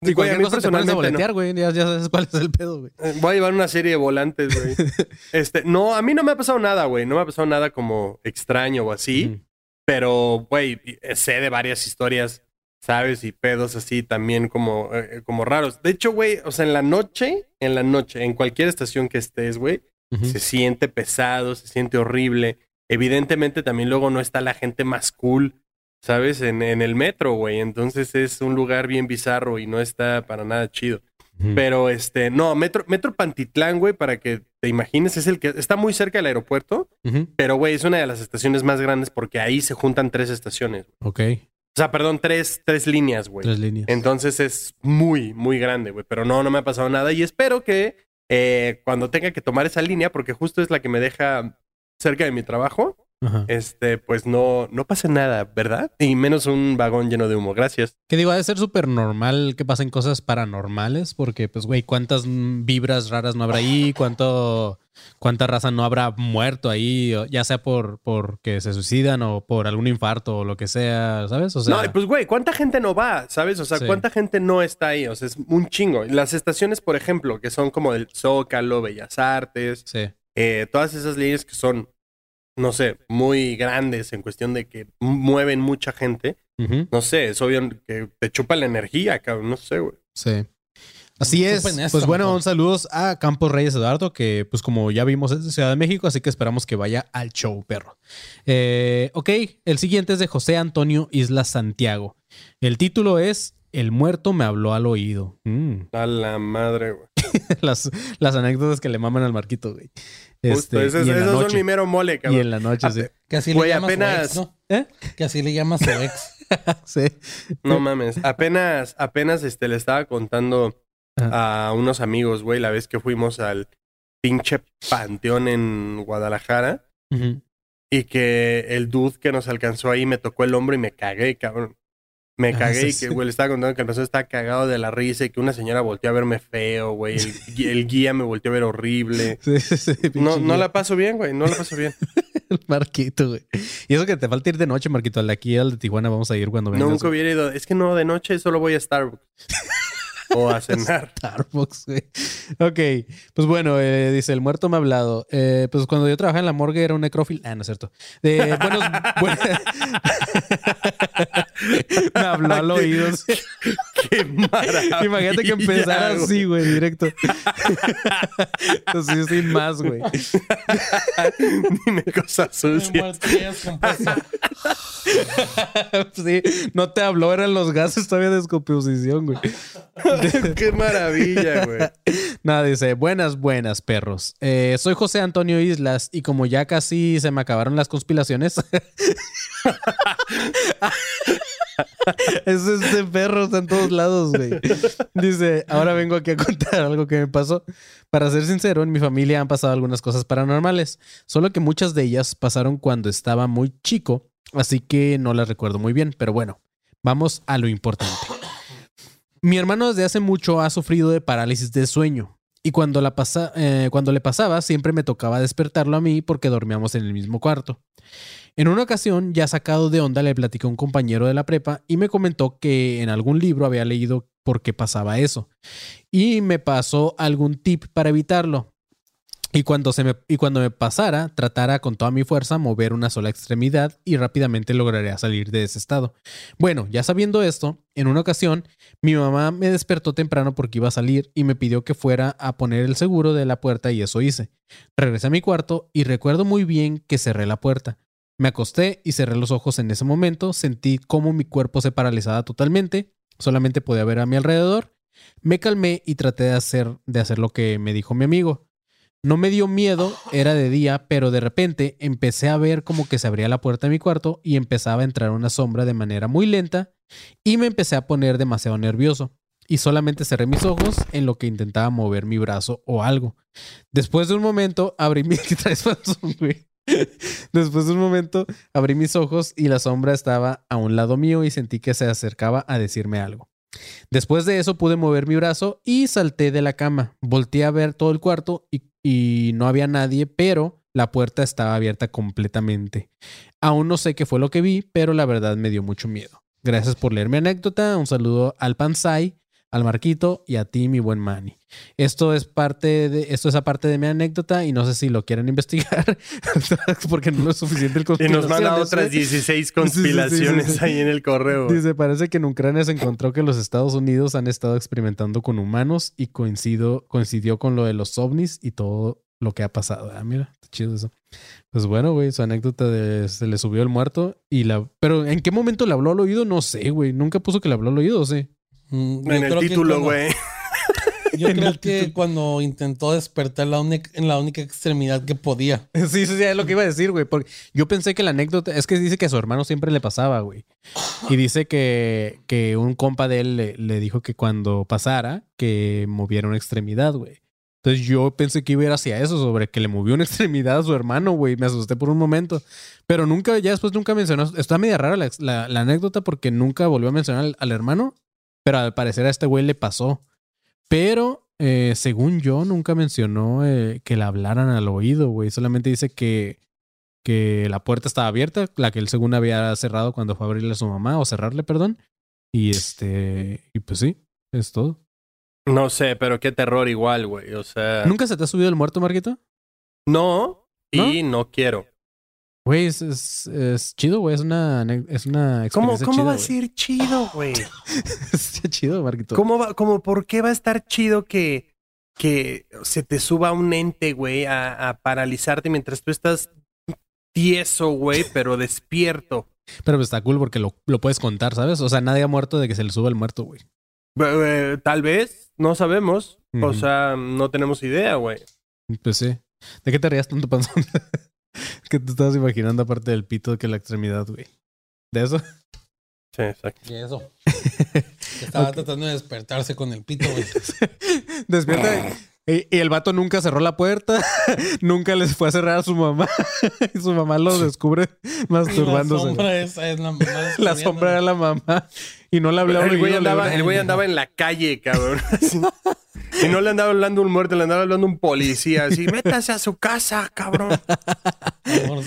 Speaker 3: Y
Speaker 4: Güey, a mí personalmente no.
Speaker 3: güey. Ya, ya sabes cuál es el pedo, güey.
Speaker 4: Eh, Voy a llevar una serie de volantes, güey. Este, no, a mí no me ha pasado nada, güey. No me ha pasado nada como extraño o así.
Speaker 3: Ujú.
Speaker 4: Pero, güey, eh, sé de varias historias, ¿sabes? Y pedos así también como, eh, como raros. De hecho, güey, o sea, en la noche, en la noche, en cualquier estación que estés, güey, Se siente pesado, se siente horrible. Evidentemente también luego no está la gente más cool, ¿sabes? En, en el metro, güey. Entonces es un lugar bien bizarro y no está para nada chido. Pero este, no, Metro, Metro Pantitlán, güey, para que te imagines, es el que está muy cerca del aeropuerto, pero güey, es una de las estaciones más grandes porque ahí se juntan tres estaciones.
Speaker 3: Ok.
Speaker 4: O sea, perdón, tres, tres líneas, güey.
Speaker 3: Tres líneas.
Speaker 4: Entonces es muy, muy grande, güey. Pero no, no me ha pasado nada. Y espero que eh, cuando tenga que tomar esa línea, porque justo es la que me deja cerca de mi trabajo,
Speaker 3: Ajá.
Speaker 4: este, pues no, no pase nada, ¿verdad? Y menos un vagón lleno de humo. Gracias.
Speaker 3: Que digo, ha de ser súper normal que pasen cosas paranormales, porque, pues, güey, ¿cuántas vibras raras no habrá ahí? ¿Cuánto, ¿Cuánta raza no habrá muerto ahí? Ya sea por porque se suicidan o por algún infarto o lo que sea, ¿sabes? O sea,
Speaker 4: no, pues, güey, ¿cuánta gente no va? ¿Sabes? O sea,
Speaker 3: Sí.
Speaker 4: ¿cuánta gente no está ahí? O sea, es un chingo. Las estaciones, por ejemplo, que son como del Zócalo, Bellas Artes,
Speaker 3: sí.
Speaker 4: eh, todas esas líneas que son, no sé, muy grandes en cuestión de que mueven mucha gente. No sé, es obvio que te chupa la energía, cabrón. No sé, güey.
Speaker 3: Sí. Así es.
Speaker 5: Esto,
Speaker 3: Pues bueno, un saludos a Campos Reyes Eduardo, que pues como ya vimos es de Ciudad de México, así que esperamos que vaya al show, perro. Eh, ok, el siguiente es de José Antonio Isla Santiago. El título es El muerto me habló al oído. Mm.
Speaker 4: A la madre, güey.
Speaker 3: las, las anécdotas que le maman al Marquito, güey.
Speaker 4: Justo,
Speaker 3: Este,
Speaker 4: esos,
Speaker 3: y en la
Speaker 4: son
Speaker 3: noche.
Speaker 4: mi mero mole,
Speaker 3: Y
Speaker 4: cabrón.
Speaker 3: en la noche, sí.
Speaker 5: Que así
Speaker 4: Güey,
Speaker 5: le llama
Speaker 4: apenas-
Speaker 5: ex, ¿no?
Speaker 3: ¿Eh?
Speaker 5: Que así le llama su ex.
Speaker 3: Sí.
Speaker 4: No mames. Apenas, apenas este, le estaba contando
Speaker 3: Ajá.
Speaker 4: a unos amigos, güey, la vez que fuimos al pinche panteón en Guadalajara y que el dude que nos alcanzó ahí me tocó el hombro y me cagué, cabrón. Me
Speaker 3: Ah,
Speaker 4: cagué y que, güey, le estaba contando que el pastor estaba cagado de la risa y que una señora volteó a verme feo, güey. El, el guía me volteó a ver horrible.
Speaker 3: Sí, sí, sí,
Speaker 4: No, no la paso bien, güey. No la paso bien.
Speaker 3: Marquito, güey. Y eso que te falta ir de noche, Marquito. Al de aquí, al de Tijuana, vamos a ir cuando vengas.
Speaker 4: Nunca hubiera ido. Es que no, de noche solo voy a Starbucks. o a cenar.
Speaker 3: Starbucks, güey. Ok, pues bueno, eh, dice, el muerto me ha hablado. Eh, pues cuando yo trabajaba en la morgue era un necrófilo. Ah, no es cierto. De buenos... buen- me habló al oído.
Speaker 4: ¡Qué maravilla!
Speaker 3: Imagínate que empezara
Speaker 4: güey.
Speaker 3: así, güey, directo. así sin más, güey.
Speaker 4: Dime cosas sucias.
Speaker 3: Sí, no te habló, eran los gases todavía de descomposición, güey.
Speaker 4: ¡Qué maravilla, güey!
Speaker 3: Nada, dice, buenas, buenas, perros. Eh, soy José Antonio Islas y como ya casi se me acabaron las conspiraciones. Es este perro, está en todos lados. Dice, ahora vengo aquí a contar algo que me pasó. Para ser sincero, en mi familia han pasado algunas cosas paranormales, solo que muchas de ellas pasaron cuando estaba muy chico, así que no las recuerdo muy bien, pero bueno, vamos a lo importante. Mi hermano desde hace mucho ha sufrido de parálisis de sueño. Y cuando, la pasa, eh, cuando le pasaba, siempre me tocaba despertarlo a mí porque dormíamos en el mismo cuarto. En una ocasión, ya sacado de onda, le platicé a un compañero de la prepa y me comentó que en algún libro había leído por qué pasaba eso. Y me pasó algún tip para evitarlo. Y cuando, se me, y cuando me pasara, tratara con toda mi fuerza mover una sola extremidad y rápidamente lograría salir de ese estado. Bueno, ya sabiendo esto, en una ocasión mi mamá me despertó temprano porque iba a salir y me pidió que fuera a poner el seguro de la puerta y eso hice. Regresé a mi cuarto y recuerdo muy bien que cerré la puerta. Me acosté y cerré los ojos en ese momento, sentí cómo mi cuerpo se paralizaba totalmente, solamente podía ver a mi alrededor. Me calmé y traté de hacer, de hacer lo que me dijo mi amigo. No me dio miedo, era de día, pero de repente empecé a ver como que se abría la puerta de mi cuarto y empezaba a entrar una sombra de manera muy lenta y me empecé a poner demasiado nervioso y solamente cerré mis ojos en lo que intentaba mover mi brazo o algo. Después de un momento abrí mi ¿Qué traes, panzón, güey? Después de un momento abrí mis ojos y la sombra estaba a un lado mío y sentí que se acercaba a decirme algo. Después de eso pude mover mi brazo y salté de la cama. Volteé a ver todo el cuarto y, y no había nadie, pero la puerta estaba abierta completamente. Aún no sé qué fue lo que vi, pero la verdad me dio mucho miedo. Gracias por leer mi anécdota. Un saludo al Pansai, al Marquito y a ti, mi buen Manny. Esto es parte de, esto es aparte de mi anécdota y no sé si lo quieren investigar porque no es suficiente el
Speaker 4: Y nos manda otras
Speaker 3: ¿eh?
Speaker 4: 16
Speaker 3: sí,
Speaker 4: conspiraciones
Speaker 3: sí, sí.
Speaker 4: ahí en el correo.
Speaker 3: Dice, parece que en Ucrania se encontró que los Estados Unidos han estado experimentando con humanos y coincido, coincidió con lo de los ovnis y todo lo que ha pasado. Ah, mira, está chido eso. Pues bueno, güey, su anécdota de se le subió el muerto y la... Pero ¿en qué momento le habló al oído? No sé, güey. Nunca puso que le habló al oído, ¿o sí?
Speaker 5: Mm,
Speaker 4: En el título, güey.
Speaker 5: Yo creo que cuando intentó despertar la única, en la única extremidad que podía.
Speaker 3: Sí, sí, sí, es lo que iba a decir, güey. Porque yo pensé que la anécdota es que dice que a su hermano siempre le pasaba, güey. Y dice que, que un compa de él le, le dijo que cuando pasara, que moviera una extremidad, güey. Entonces yo pensé que iba a ir hacia eso, sobre que le movió una extremidad a su hermano, güey. Me asusté por un momento. Pero nunca, ya después nunca mencionó. Está media rara la, la- la anécdota porque nunca volvió a mencionar al, al hermano. Pero al parecer a este güey le pasó. Pero eh, según yo, nunca mencionó eh, que le hablaran al oído, güey. Solamente dice que, que la puerta estaba abierta, la que él según había cerrado cuando fue a abrirle a su mamá, o cerrarle, perdón. Y este, y pues sí, es todo.
Speaker 4: No sé, pero qué terror igual, güey. O sea,
Speaker 3: ¿Nunca se te ha subido el muerto, Marquito?
Speaker 4: no y no, quiero.
Speaker 3: Güey, es, es, es chido, güey. Es una, es una
Speaker 4: ¿Cómo,
Speaker 3: experiencia
Speaker 4: cómo
Speaker 3: chida,
Speaker 4: va a ser chido, güey?
Speaker 3: Está chido, Marquito.
Speaker 4: ¿Cómo va, cómo, por qué va a estar chido que, que se te suba un ente, güey, a, a paralizarte mientras tú estás tieso, güey, pero despierto?
Speaker 3: Pero pues está cool porque lo, lo puedes contar, ¿sabes? O sea, nadie ha muerto de que se le suba el muerto, güey.
Speaker 4: Eh, tal vez, no sabemos. O sea, no tenemos idea, güey.
Speaker 3: Pues sí. ¿De qué te rías tanto, panzón? que te estabas imaginando aparte del pito que la extremidad, güey. ¿De eso?
Speaker 4: Sí, exacto.
Speaker 5: Y eso. Que Estaba tratando de despertarse con el pito, güey.
Speaker 3: Despierta. Y, y el vato nunca cerró la puerta, nunca les fue a cerrar a su mamá. y su mamá lo descubre
Speaker 5: La
Speaker 3: masturbándose.
Speaker 5: sombra esa es la mamá
Speaker 3: La sombra era la mamá. Y no le hablaba
Speaker 4: El güey, andaba, el güey andaba en la calle, cabrón. Y no le andaba hablando un muerto, le andaba hablando un policía. Así, métase a su casa, cabrón.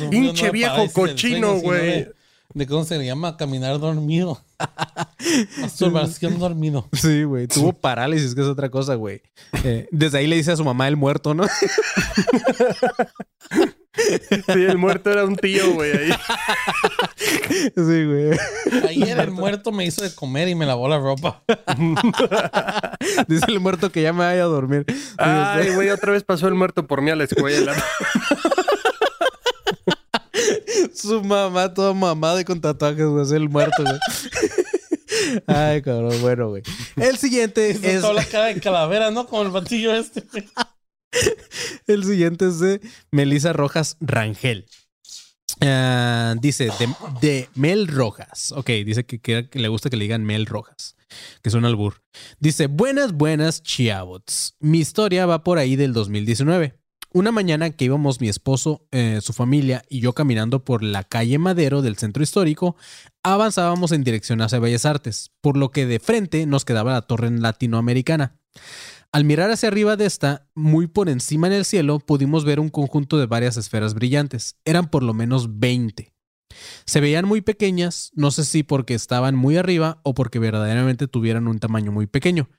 Speaker 4: Pinche viejo cochino, güey.
Speaker 5: De cómo se le llama caminar dormido. Masturbación dormido.
Speaker 3: Sí, güey. Tuvo parálisis, que es otra cosa, güey. Eh, desde ahí le dice a su mamá el muerto, ¿no?
Speaker 4: Sí, el muerto era un tío, güey. ahí.
Speaker 3: Sí, güey.
Speaker 5: Ayer el muerto me hizo de comer y me lavó la ropa.
Speaker 3: Dice el muerto que ya me vaya a dormir.
Speaker 4: Ay, güey, otra vez pasó el muerto por mí a la escuela.
Speaker 3: Su mamá toda mamada y con tatuajes, güey. Es el muerto, güey. Ay, cabrón. Bueno, güey. El siguiente es...
Speaker 5: toda la cara de calavera, ¿no? Como el batillo este. güey.
Speaker 3: El siguiente es de Melissa Rojas Rangel. Ah, dice de, de Mel Rojas. Ok, dice que, le gusta que le digan Mel Rojas, que es un albur. Dice: Buenas, buenas, chiabots. Mi historia va por ahí del 2019. Una mañana que íbamos mi esposo, eh, su familia y yo caminando por la calle Madero del centro histórico, avanzábamos en dirección hacia Bellas Artes, por lo que de frente nos quedaba la torre latinoamericana. Al mirar hacia arriba de esta, muy por encima en el cielo, pudimos ver un conjunto de varias esferas brillantes. Eran por lo menos 20. Se veían muy pequeñas, no sé si porque estaban muy arriba o porque verdaderamente tuvieran un tamaño muy pequeño.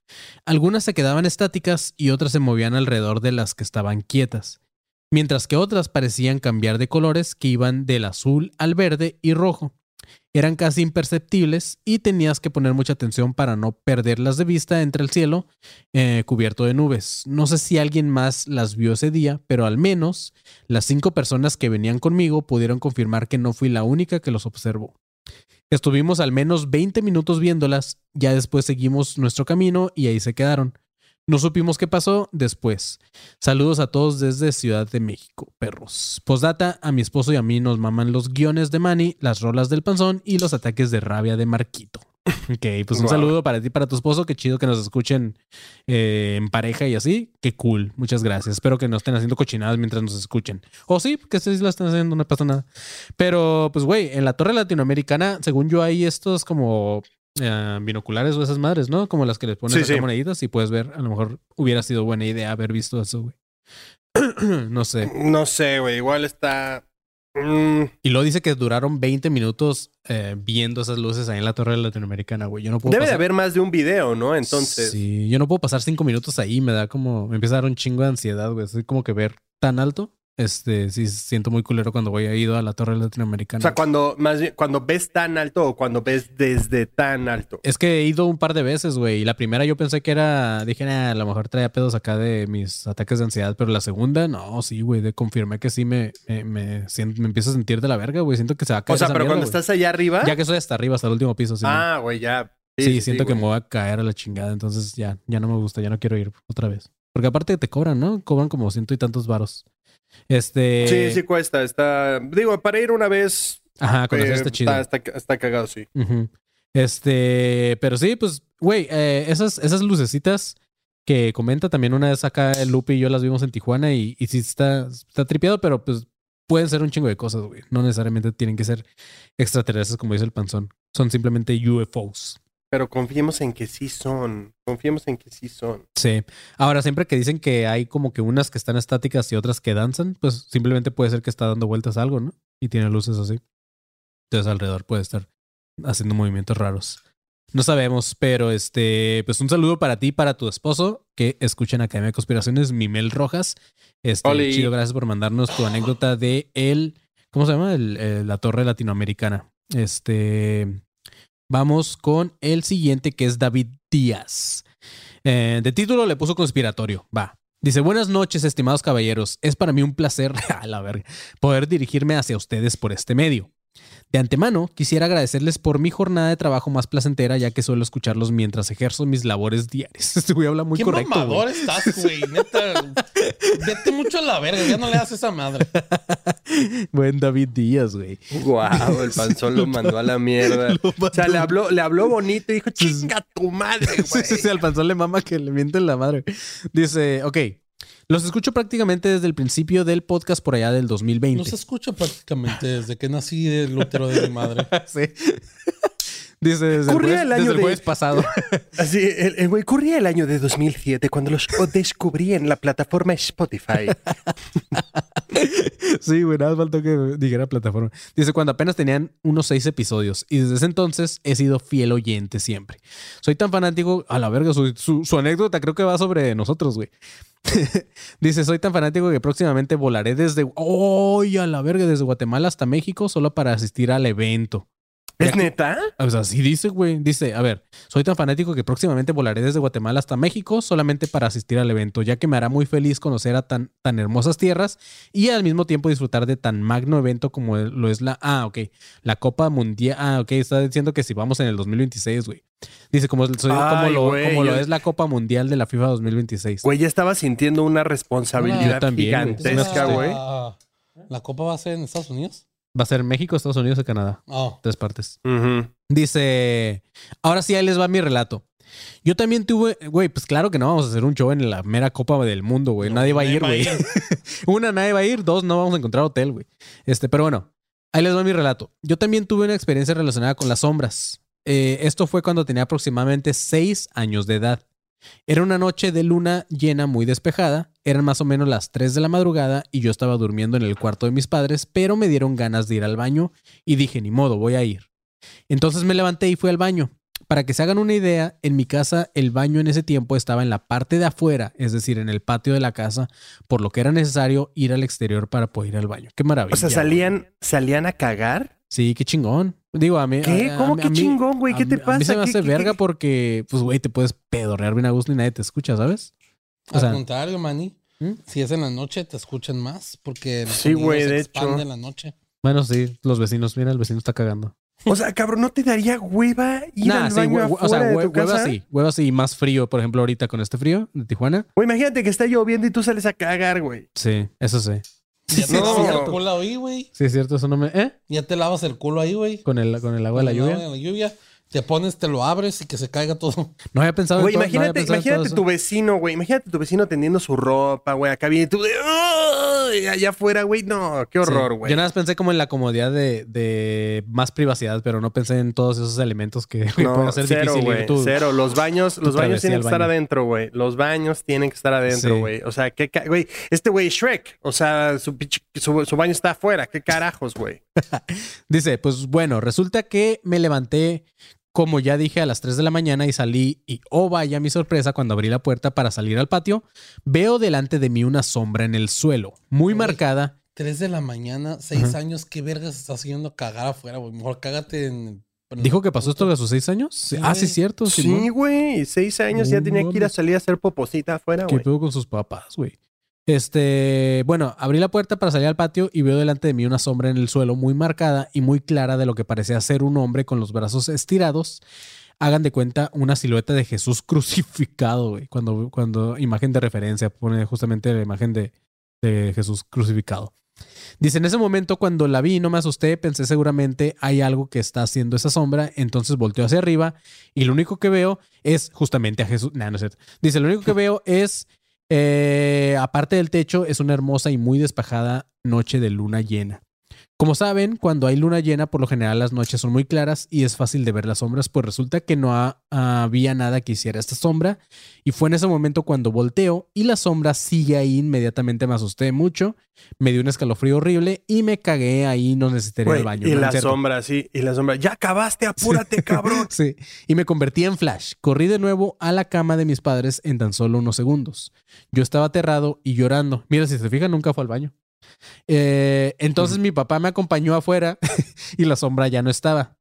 Speaker 3: Algunas se quedaban estáticas y otras se movían alrededor de las que estaban quietas, mientras que otras parecían cambiar de colores que iban del azul al verde y rojo. Eran casi imperceptibles y tenías que poner mucha atención para no perderlas de vista entre el cielo eh, cubierto de nubes. No sé si alguien más las vio ese día, pero al menos las cinco personas que venían conmigo pudieron confirmar que no fui la única que los observó. Estuvimos al menos 20 minutos viéndolas, ya después seguimos nuestro camino y ahí se quedaron. No supimos qué pasó después. Saludos a todos desde Ciudad de México, perros. Postdata, a mi esposo y a mí nos maman los guiones de Manny, las rolas del panzón y los ataques de rabia de Marquito. Ok, pues un
Speaker 4: Wow.
Speaker 3: saludo para ti, y para tu esposo. Qué chido que nos escuchen eh, en pareja y así. Qué cool. Muchas gracias. Espero que no estén haciendo cochinadas mientras nos escuchen. O sí, que ustedes lo están haciendo, no pasa nada. Pero, pues, güey, en la torre latinoamericana, según yo, hay estos como eh, binoculares o esas madres, ¿no? Como las que les pones
Speaker 4: Sí,
Speaker 3: acá
Speaker 4: sí.
Speaker 3: moneditas y puedes ver. A lo mejor hubiera sido buena idea haber visto eso, güey. no sé.
Speaker 4: No sé, güey. Igual está. Mm,
Speaker 3: Y luego dice que duraron 20 minutos eh, viendo esas luces ahí en la torre latinoamericana, güey. Yo no puedo
Speaker 4: debe de haber más de un video, ¿no? Entonces.
Speaker 3: Sí, yo no puedo pasar cinco minutos ahí. Me da como... Me empieza a dar un chingo de ansiedad, güey. Soy como que ver tan alto. Este, sí, siento muy culero cuando voy a ido a la torre latinoamericana.
Speaker 4: O sea, cuando, más bien, cuando ves tan alto o cuando ves desde tan alto.
Speaker 3: Es que he ido un par de veces, güey. Y la primera yo pensé que era... Dije, "Nah, a lo mejor traía pedos acá de mis ataques de ansiedad. Pero la segunda, no, sí, güey. De confirmé que sí me, me, me, siento- me empiezo a sentir de la verga, güey. Siento que se va a caer
Speaker 4: O sea,
Speaker 3: esa
Speaker 4: pero
Speaker 3: mierda,
Speaker 4: cuando estás allá arriba.
Speaker 3: Ya que soy hasta arriba, hasta el último piso. Sí,
Speaker 4: ah, güey, ya.
Speaker 3: Sí, siento que me voy a caer a la chingada. Entonces ya, ya no me gusta, ya no quiero ir otra vez. Porque aparte te cobran, ¿no? Cobran como ciento y tantos varos. Este.
Speaker 4: Sí, sí cuesta. Está. Digo, para ir una vez.
Speaker 3: Ajá, conocer
Speaker 4: eh,
Speaker 3: está chido.
Speaker 4: Está, está- está cagado, sí.
Speaker 3: Este, pero sí, pues, güey, eh, esas, esas lucecitas que comenta también una vez acá el Lupe y yo las vimos en Tijuana y, y sí está, está tripeado, pero pues pueden ser un chingo de cosas, güey. No necesariamente tienen que ser extraterrestres, como dice el panzón. Son simplemente UFOs.
Speaker 4: Pero confiemos en que sí son. Confiemos en que sí son.
Speaker 3: Sí. Ahora, siempre que dicen que hay como que unas que están estáticas y otras que danzan, pues simplemente puede ser que está dando vueltas a algo, ¿no? Y tiene luces así. Entonces alrededor puede estar haciendo movimientos raros. No sabemos, pero este, pues un saludo para ti y para tu esposo que escuchan Academia de Conspiraciones, Mimel Rojas. Este,
Speaker 4: Oli.
Speaker 3: chido, gracias por mandarnos tu anécdota de el, ¿cómo se llama? El- el- la torre latinoamericana. Este, vamos con el siguiente que es David Díaz. Eh, de título le puso conspiratorio. Va. Dice, buenas noches, estimados caballeros. Es para mí un placer, poder dirigirme hacia ustedes por este medio. De antemano, quisiera agradecerles por mi jornada de trabajo más placentera, ya que suelo escucharlos mientras ejerzo mis labores diarias. Este güey habla muy
Speaker 5: ¿Qué
Speaker 3: correcto. güey.
Speaker 5: mamador estás, güey? Neta, vete mucho a la verga. Ya no le das esa madre.
Speaker 3: Buen David Díaz, güey.
Speaker 4: Guau, el panzón lo mandó a la mierda. O sea, le habló, le habló bonito y dijo, chinga tu madre, güey.
Speaker 3: Sí, sí, sí, al panzón le mama que le mienten la madre. Dice, ok, los escucho prácticamente desde el principio del podcast por allá del 2020.
Speaker 5: No se escucha prácticamente desde que nací del útero de mi madre.
Speaker 3: Sí. Dice desde el,
Speaker 4: el año
Speaker 3: desde el
Speaker 4: de-
Speaker 3: jueves pasado.
Speaker 4: Así, el, güey corría el año de 2007 cuando los descubrí en la plataforma Spotify.
Speaker 3: sí, güey, nada más faltó que dijera plataforma. Dice, cuando apenas tenían unos seis episodios. Y desde ese entonces he sido fiel oyente siempre. Soy tan fanático, a la verga, su, su- su anécdota creo que va sobre nosotros, güey. Dice, soy tan fanático que próximamente volaré desde... ¡Ay, a la verga! Desde Guatemala hasta México solo para asistir al evento.
Speaker 4: ¿Es neta?
Speaker 3: O sea, sí dice, güey. Dice, a ver, soy tan fanático que próximamente volaré desde Guatemala hasta México solamente para asistir al evento, ya que me hará muy feliz conocer a tan, tan hermosas tierras y al mismo tiempo disfrutar de tan magno evento como lo es la... Ah, ok. La Copa Mundial... Ah, ok. Está diciendo que si vamos en el 2026, güey. Dice, como, soy- como, lo,
Speaker 4: güey,
Speaker 3: como lo
Speaker 4: yo-
Speaker 3: es la Copa Mundial de la FIFA 2026.
Speaker 4: Güey, ya estaba sintiendo una responsabilidad
Speaker 3: también,
Speaker 4: gigantesca,
Speaker 3: Sí,
Speaker 4: güey.
Speaker 5: La, ¿La copa va a ser en Estados Unidos?
Speaker 3: Va a ser México, Estados Unidos y Canadá.
Speaker 5: Oh.
Speaker 3: Tres partes. Dice, ahora sí, ahí les va mi relato. Yo también tuve, güey, pues claro que no vamos a hacer un show en la mera Copa del Mundo, güey.
Speaker 5: No,
Speaker 3: nadie va a ir, güey. Una, nadie va a ir. Dos, no vamos a encontrar hotel, güey. Este, pero bueno, ahí les va mi relato. Yo también tuve una experiencia relacionada con las sombras. Eh, esto fue cuando tenía aproximadamente seis años de edad. Era una noche de luna llena muy despejada. Eran más o menos las 3 de la madrugada y yo estaba durmiendo en el cuarto de mis padres, pero me dieron ganas de ir al baño y dije, ni modo, voy a ir. Entonces me levanté y fui al baño. Para que se hagan una idea, en mi casa el baño en ese tiempo estaba en la parte de afuera, es decir, en el patio de la casa, por lo que era necesario ir al exterior para poder ir al baño. Qué maravilla.
Speaker 4: O sea, salían, salían a cagar.
Speaker 3: Sí, qué chingón. Digo, a mí.
Speaker 4: ¿Qué?
Speaker 3: a-
Speaker 4: ¿Cómo que
Speaker 3: a mí-
Speaker 4: chingón, güey? ¿Qué te
Speaker 3: mí- A mí se
Speaker 4: pasa?
Speaker 3: me
Speaker 4: ¿Qué-
Speaker 3: hace
Speaker 4: qué-
Speaker 3: verga
Speaker 4: qué?
Speaker 3: porque, pues, güey, te puedes pedorrear bien a gusto y nadie te escucha, ¿sabes? O
Speaker 5: Al
Speaker 3: sea,
Speaker 5: contrario, Manny.
Speaker 3: ¿Mm?
Speaker 5: Si es en la noche, te escuchan más porque el
Speaker 4: Sí, güey,
Speaker 5: se
Speaker 4: de
Speaker 5: expande
Speaker 4: hecho.
Speaker 5: en la noche.
Speaker 3: bueno, sí, los vecinos, mira, el vecino está cagando.
Speaker 4: O sea, cabrón, ¿no te daría hueva ir
Speaker 3: Nah,
Speaker 4: al
Speaker 3: sí,
Speaker 4: baño
Speaker 3: hue- hue- o sea,
Speaker 4: afuera de tu
Speaker 3: hueva
Speaker 4: casa?
Speaker 3: sí, hueva sí, y más frío, por ejemplo, ahorita con este frío de Tijuana.
Speaker 4: O imagínate que está lloviendo y tú sales a cagar, güey.
Speaker 3: Sí, eso sí.
Speaker 5: Ya te
Speaker 4: no.
Speaker 5: lavas el culo ahí, güey.
Speaker 3: Sí, es cierto, eso no me. ¿Eh?
Speaker 5: Ya te lavas el culo ahí, güey.
Speaker 3: Con el, con el agua de la
Speaker 5: Con el
Speaker 3: lluvia.
Speaker 5: agua de la lluvia. Te pones, te lo abres y que se caiga todo.
Speaker 3: No había pensado
Speaker 4: Güey,
Speaker 3: en todo- no
Speaker 4: imagínate, imagínate tu vecino, güey. Imagínate tu vecino tendiendo su ropa, güey. Acá viene tú de... De allá afuera, güey. No, qué horror,
Speaker 3: Sí.
Speaker 4: güey.
Speaker 3: Yo nada más pensé como en la comodidad de, de más privacidad, pero no pensé en todos esos elementos que güey, pueden
Speaker 4: No,
Speaker 3: hacer
Speaker 4: cero,
Speaker 3: difícil ir.
Speaker 4: Cero. Los baños, los baños tienen que estar adentro, güey. Los baños tienen que estar adentro,
Speaker 3: Sí.
Speaker 4: güey. O sea, qué güey. Este güey Shrek. O sea, su, su, su baño está afuera. ¿Qué carajos, güey?
Speaker 3: Dice, pues bueno, resulta que me levanté, como ya dije, a las 3 de la mañana y salí y, oh vaya mi sorpresa, cuando abrí la puerta para salir al patio, veo delante de mí una sombra en el suelo, muy
Speaker 5: Uy.
Speaker 3: marcada.
Speaker 5: 3 de la mañana, 6
Speaker 3: Ajá.
Speaker 5: años, ¿qué vergas estás haciendo cagar afuera, güey? Mejor cágate en. en-
Speaker 3: ¿Dijo que pasó esto a sus 6 años? Sí. Ah, sí, cierto.
Speaker 4: Sí, güey. Seis años ya
Speaker 3: No
Speaker 4: tenía que ir a salir a hacer poposita afuera,
Speaker 3: ¿Qué
Speaker 4: güey.
Speaker 3: pedo con sus papás, güey? Este, bueno, abrí la puerta para salir al patio y veo delante de mí una sombra en el suelo muy marcada y muy clara de lo que parecía ser un hombre con los brazos estirados. Hagan de cuenta una silueta de Jesús crucificado, güey. Cuando, cuando imagen de referencia pone justamente la imagen de, de Jesús crucificado. Dice, en ese momento cuando la vi no me asusté, pensé seguramente hay algo que está haciendo esa sombra, entonces volteo hacia arriba y lo único que veo es justamente a Jesús. Nah, no es. Dice, lo único que veo es, eh, aparte del techo, es una hermosa y muy despejada noche de luna llena. Como saben, cuando hay luna llena, por lo general las noches son muy claras y es fácil de ver las sombras, pues resulta que no ha- había nada que hiciera esta sombra. Y fue en ese momento cuando volteo y la sombra sigue ahí. Inmediatamente me asusté mucho, me dio un escalofrío horrible y me cagué ahí. No
Speaker 4: Güey,
Speaker 3: el baño.
Speaker 4: y
Speaker 3: No,
Speaker 4: la
Speaker 3: cierto.
Speaker 4: sombra, sí. Y la sombra. Ya acabaste, apúrate, cabrón.
Speaker 3: Sí, y me convertí en Flash. Corrí de nuevo a la cama de mis padres en tan solo unos segundos. Yo estaba aterrado y llorando. Mira, si se fijan, nunca fue al baño. Eh, entonces mi papá me acompañó afuera y la sombra ya no estaba.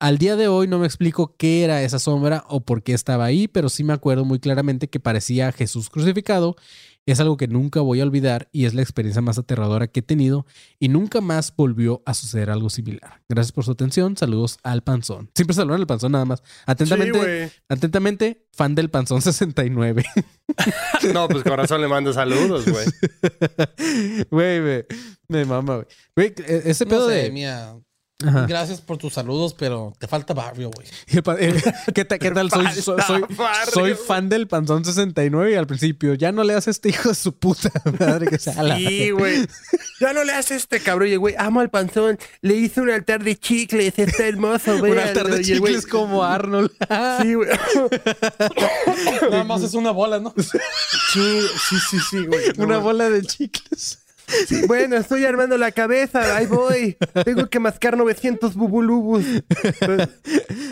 Speaker 3: Al día de hoy no me explico qué era esa sombra o por qué estaba ahí, pero sí me acuerdo muy claramente que parecía Jesús crucificado. Es algo que nunca voy a olvidar y es la experiencia más aterradora que he tenido y nunca más volvió a suceder algo similar. Gracias por su atención. Saludos al Panzón. Siempre saludan al Panzón nada más.
Speaker 4: Sí,
Speaker 3: Atentamente,
Speaker 4: güey.
Speaker 3: atentamente, fan del Panzón 69.
Speaker 4: No, pues corazón le mando saludos, güey.
Speaker 3: Güey, me, me mama, güey. Güey, e- ese
Speaker 5: No
Speaker 3: pedo
Speaker 5: sé,
Speaker 3: de...
Speaker 5: mía.
Speaker 3: Ajá.
Speaker 5: Gracias por tus saludos, pero te falta barrio, güey.
Speaker 3: Eh, ¿Qué, ta- qué tal? Soy, soy, soy,
Speaker 4: barrio.
Speaker 3: soy fan del Panzón 69 y al principio ya no le haces este hijo de su puta madre que sea la...
Speaker 4: Sí, güey. Ya no le haces este cabrón. Y güey, amo al panzón. Le hice un altar de chicles. Está hermoso, güey.
Speaker 3: Un altar de chicles como Arnold.
Speaker 4: Sí, güey.
Speaker 5: Nada más es una bola, ¿no?
Speaker 4: Sí, sí, sí, sí, güey.
Speaker 3: Una bola de chicles.
Speaker 4: Sí, bueno, estoy armando la cabeza. Ahí voy. Tengo que mascar 900 bubulubus.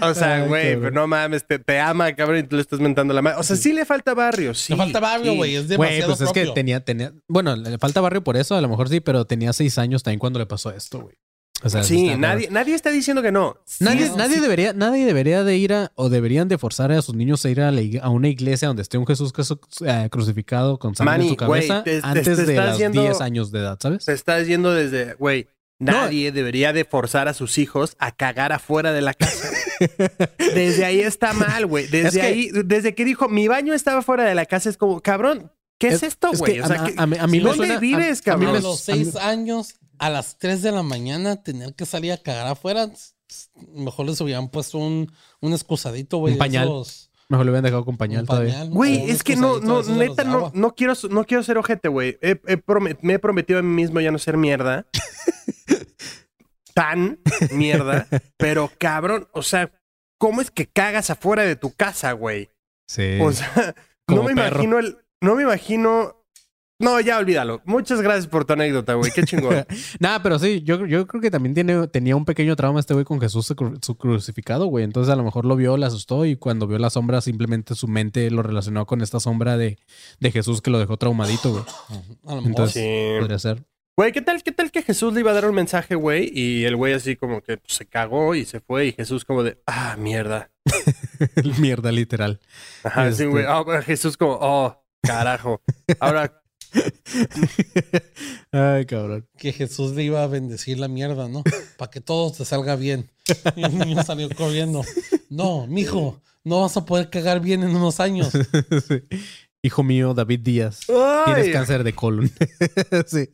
Speaker 4: O sea, güey, pero no mames, te, te ama, cabrón, y tú le estás mentando la madre. O sea, sí le falta barrio. Sí,
Speaker 5: Te falta barrio,
Speaker 4: sí.
Speaker 5: güey. Es
Speaker 3: Güey,
Speaker 5: demasiado
Speaker 3: pues es que tenía, tenía... Bueno, le falta barrio por eso, a lo mejor sí, pero tenía seis años también cuando le pasó esto, güey. O sea,
Speaker 4: Sí,
Speaker 3: está
Speaker 4: nadie, nadie está diciendo que no.
Speaker 3: Nadie, nadie
Speaker 4: sí.
Speaker 3: debería, nadie debería de ir a, o deberían de forzar a sus niños a ir a, la a una iglesia donde esté un Jesús eh, crucificado con sangre
Speaker 4: Manny,
Speaker 3: en su cabeza
Speaker 4: te-
Speaker 3: antes
Speaker 4: te
Speaker 3: de los
Speaker 4: yendo-
Speaker 3: 10 años de edad, ¿sabes?
Speaker 4: Te estás yendo desde, güey,
Speaker 3: No.
Speaker 4: nadie debería de forzar a sus hijos a cagar afuera de la casa. desde ahí está mal, güey. Desde
Speaker 3: Es que-
Speaker 4: ahí, desde que dijo, mi baño estaba fuera de la casa, es como, cabrón, ¿qué es, esto,
Speaker 3: es
Speaker 4: güey?
Speaker 3: que
Speaker 4: O sea,
Speaker 3: a-
Speaker 4: ¿qué-
Speaker 3: a mí- a mí me
Speaker 4: ¿dónde
Speaker 3: suena- a-
Speaker 4: vives,
Speaker 3: a mí
Speaker 5: A
Speaker 3: me-
Speaker 4: cabrón?
Speaker 5: los seis años, a las 3 de la mañana, tener que salir a cagar afuera. Mejor les hubieran puesto un, un excusadito, güey.
Speaker 3: Un pañal.
Speaker 5: esos-
Speaker 3: Mejor le hubieran dejado con pañal todavía.
Speaker 4: Güey, es que no, no, neta, no, no quiero, no quiero ser ojete, güey. He- he promet- me he prometido a mí mismo ya no ser mierda. Tan mierda. pero cabrón, o sea, ¿cómo es que cagas afuera de tu casa, güey?
Speaker 3: Sí.
Speaker 4: O sea,
Speaker 3: Como
Speaker 4: no me
Speaker 3: perro.
Speaker 4: imagino el. No me imagino. No, ya olvídalo. Muchas gracias por tu anécdota, güey. Qué chingón.
Speaker 3: Nada, pero sí, yo, yo creo que también tiene, tenía un pequeño trauma este güey con Jesús cru- su crucificado, güey. Entonces a lo mejor lo vio, le asustó y cuando vio la sombra simplemente su mente lo relacionó con esta sombra de, de Jesús que lo dejó traumadito, güey.
Speaker 5: A lo mejor.
Speaker 3: Entonces,
Speaker 4: Sí.
Speaker 3: podría ser.
Speaker 4: Güey, ¿qué tal, ¿qué tal que Jesús le iba a dar un mensaje, güey? Y el güey así como que pues, se cagó y se fue. Y Jesús como de, ah, mierda.
Speaker 3: Mierda, literal.
Speaker 4: Ajá,
Speaker 3: Este-
Speaker 4: sí, güey. Ah, Jesús como, oh, carajo. Ahora,
Speaker 3: Ay, cabrón.
Speaker 5: que Jesús le iba a bendecir la mierda, ¿no? Para que todo te salga bien. Y el niño salió corriendo. No, mijo, no vas a poder cagar bien en unos años.
Speaker 3: Sí. Hijo mío, David Díaz. Tienes cáncer de colon. sí.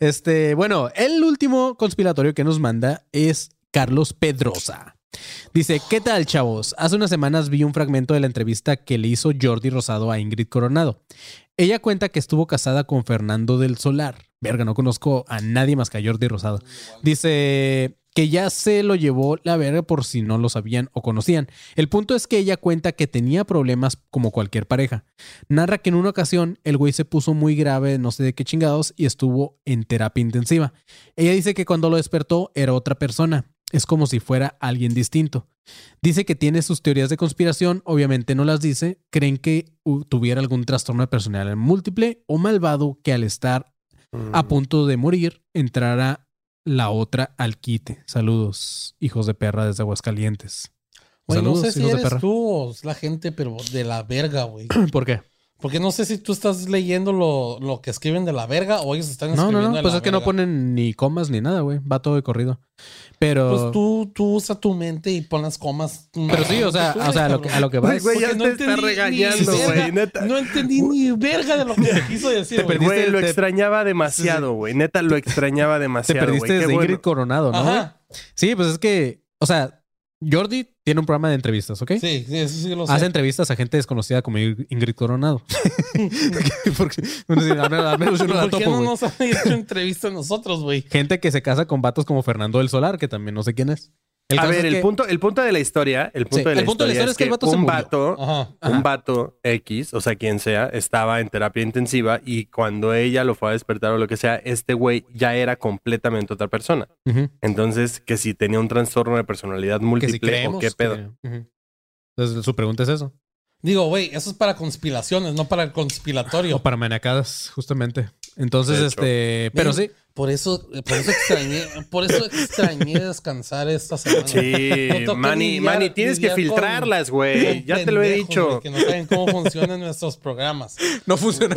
Speaker 3: Este, bueno, el último conspiratorio que nos manda es Carlos Pedrosa. Dice, ¿qué tal, chavos? Hace unas semanas vi un fragmento de la entrevista que le hizo Jordi Rosado a Ingrid Coronado. Ella cuenta que estuvo casada con Fernando del Solar, Verga, no conozco a nadie más que a Jordi Rosado. Dice que ya se lo llevó la verga por si no lo sabían o conocían. El punto es que ella cuenta que tenía problemas como cualquier pareja. Narra que en una ocasión el güey se puso muy grave, no sé de qué chingados, y estuvo en terapia intensiva. Ella dice que cuando lo despertó era otra persona. Es como si fuera alguien distinto. Dice que tiene sus teorías de conspiración, obviamente no las dice. Creen que tuviera algún trastorno de personalidad múltiple o malvado que al estar a punto de morir entrara la otra al quite. Saludos, hijos de perra desde Aguascalientes.
Speaker 5: No
Speaker 3: Saludos,
Speaker 5: sé si
Speaker 3: hijos de perra.
Speaker 5: tú o la gente, pero de la verga, güey.
Speaker 3: ¿Por qué?
Speaker 5: Porque no sé si tú estás leyendo lo, lo que escriben de la verga o ellos están
Speaker 3: No,
Speaker 5: escribiendo
Speaker 3: no, no,
Speaker 5: de
Speaker 3: pues
Speaker 5: la
Speaker 3: es que no ponen ni comas ni nada, güey. Va todo de corrido. Pero.
Speaker 5: Pues tú, tú usa tu mente y pon las comas.
Speaker 3: Pero sí, o sea, o sea, a lo que, a lo que va
Speaker 4: Güey, ya
Speaker 5: no
Speaker 4: te está
Speaker 5: entendí ni
Speaker 4: regañando,
Speaker 5: verga.
Speaker 4: güey, neta.
Speaker 5: No entendí ni verga de lo que quiso decir.
Speaker 3: Te
Speaker 5: güey.
Speaker 3: perdiste-
Speaker 4: Güey, lo
Speaker 3: te-
Speaker 4: extrañaba demasiado, güey. Neta, lo extrañaba
Speaker 3: Te
Speaker 4: demasiado.
Speaker 3: perdiste
Speaker 4: güey. Qué
Speaker 3: desde
Speaker 4: bueno.
Speaker 3: Ingrid Coronado, ¿no?
Speaker 5: Ajá.
Speaker 3: Sí, pues es que, o sea, Jordi tiene un programa de entrevistas, ¿ok?
Speaker 5: Sí, sí, eso sí lo sé.
Speaker 3: Hace entrevistas a gente desconocida como Ingrid Coronado. Porque, al menos- yo no la
Speaker 5: ¿Por qué
Speaker 3: topo,
Speaker 5: no nos han hecho entrevista a nosotros, güey?
Speaker 3: Gente que se casa con vatos como Fernando del Solar, que también no sé quién es. El
Speaker 4: a ver, el,
Speaker 3: que-
Speaker 4: punto, el punto de la historia, el punto,
Speaker 3: Sí,
Speaker 4: de, la
Speaker 3: el punto de la historia es que el vato
Speaker 4: un vato,
Speaker 5: Ajá.
Speaker 3: Ajá.
Speaker 4: un vato X, o sea, quien sea, estaba en terapia intensiva y cuando ella lo fue a despertar o lo que sea, este güey ya era completamente otra persona. Entonces, que si tenía un trastorno de personalidad múltiple
Speaker 3: si
Speaker 4: o qué pedo.
Speaker 3: que-. Entonces, su pregunta es eso.
Speaker 5: Digo, güey, eso es para conspiraciones, no para el conspiratorio.
Speaker 3: O para manacadas, justamente. Entonces, este. Pero sí.
Speaker 5: Por eso, por eso extrañé, por eso extrañé descansar esta semana.
Speaker 4: Sí,
Speaker 5: No
Speaker 4: Manny,
Speaker 5: lidiar-
Speaker 4: Manny, tienes que filtrarlas, güey. Ya te lo he dicho.
Speaker 5: que no saben cómo funcionan nuestros programas.
Speaker 3: No funciona.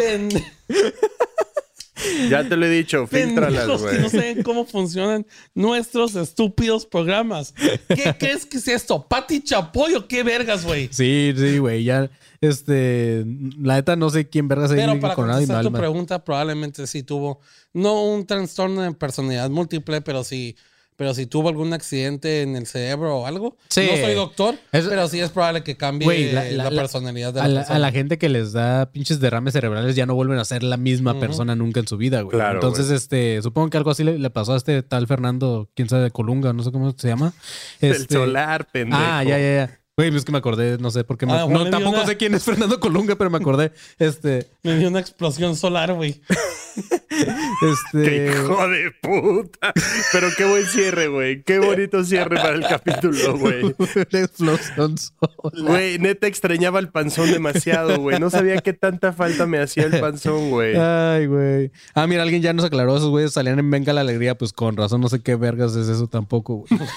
Speaker 4: Ya te lo he dicho, filtralas,
Speaker 5: que
Speaker 4: güey.
Speaker 5: no saben cómo funcionan nuestros estúpidos programas. ¿Qué crees que es esto? ¿Pati Chapoy o qué vergas, güey?
Speaker 3: Sí, sí, güey. Ya, este. La neta, no sé quién verga se
Speaker 5: Pero para contestar tu pregunta, probablemente sí tuvo, no un trastorno de personalidad múltiple, pero sí, pero si tuvo algún accidente en el cerebro o algo.
Speaker 3: Sí.
Speaker 5: No soy doctor,
Speaker 3: Es-
Speaker 5: pero sí es probable que cambie la,
Speaker 3: la- la- la-
Speaker 5: personalidad de la,
Speaker 3: A la,
Speaker 5: persona.
Speaker 3: a la gente que les da pinches derrames cerebrales ya no vuelven a ser la misma persona nunca en su vida, güey.
Speaker 4: Claro,
Speaker 3: Entonces, este, supongo que algo así le, le pasó a este tal Fernando, quién sabe, de Colunga, no sé cómo se llama.
Speaker 4: El
Speaker 3: Este-
Speaker 4: solar, pendejo.
Speaker 3: Ah, ya, ya, ya. Güey, es que me acordé, no sé por qué. me-
Speaker 5: Ah,
Speaker 3: no, tampoco
Speaker 5: una-
Speaker 3: sé quién es Fernando Colunga, pero me acordé. Este,
Speaker 5: Me dio una explosión solar, güey.
Speaker 3: este.
Speaker 4: ¡Qué hijo de puta! Pero qué buen cierre, güey. Qué bonito cierre para el capítulo, güey. Güey, neta extrañaba el panzón demasiado, güey. No sabía qué tanta falta me hacía el panzón, güey.
Speaker 3: Ay, güey. Ah, mira, alguien ya nos aclaró. Esos güeyes salían en Venga la Alegría. Pues con razón, no sé qué vergas es eso tampoco, güey.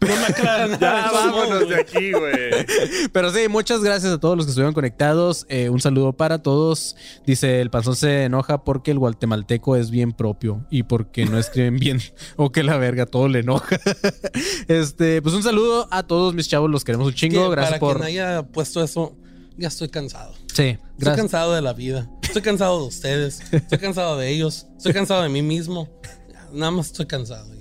Speaker 5: No me aclaran nada.
Speaker 4: Ya vámonos de aquí, güey.
Speaker 3: Pero sí, muchas gracias a todos los que estuvieron conectados. Eh, un saludo para todos. Dice, el panzón se enoja porque el guatemalteco es bien propio y porque no escriben bien o que la verga todo le enoja. este, pues un saludo a todos mis chavos, los queremos un chingo.
Speaker 5: Que
Speaker 3: Gracias
Speaker 5: para
Speaker 3: por...
Speaker 5: quien haya puesto eso, ya estoy cansado.
Speaker 3: Sí,
Speaker 5: Estoy
Speaker 3: gracias.
Speaker 5: cansado de la vida. Estoy cansado de ustedes. Estoy cansado de ellos. Estoy cansado de mí mismo. Nada más estoy cansado.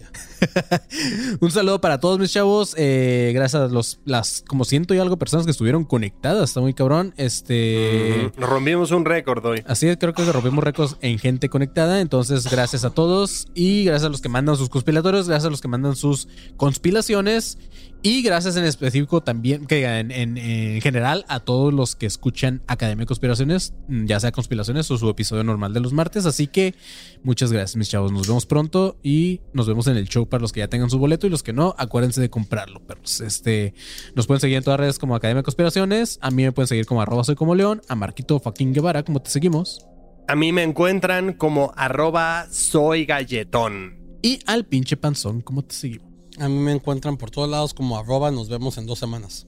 Speaker 3: Un saludo para todos mis chavos. eh, gracias a los, las como ciento y algo personas que estuvieron conectadas. Está muy cabrón. Este...
Speaker 4: Nos rompimos un récord hoy.
Speaker 3: Así es, creo que rompimos récords en gente conectada. Entonces, gracias a todos. Y gracias a los que mandan sus conspiratorios. Gracias a los que mandan sus conspiraciones. Y gracias en específico también, que en, en- en general, a todos los que escuchan Academia de Conspiraciones, mm, ya sea conspiraciones o su episodio normal de los martes. Así que muchas gracias, mis chavos. Nos vemos pronto y nos vemos en el show para los que ya tengan su boleto y los que no, acuérdense de comprarlo, perros. Este, nos pueden seguir en todas las redes como Academia de Conspiraciones. A mí me pueden seguir como arroba soy como león. A Marquito fucking Guevara, como te seguimos.
Speaker 4: A mí me encuentran como arroba soy galletón.
Speaker 3: Y al pinche panzón, como te seguimos.
Speaker 5: A mí me encuentran por todos lados como arroba. Nos vemos en dos semanas.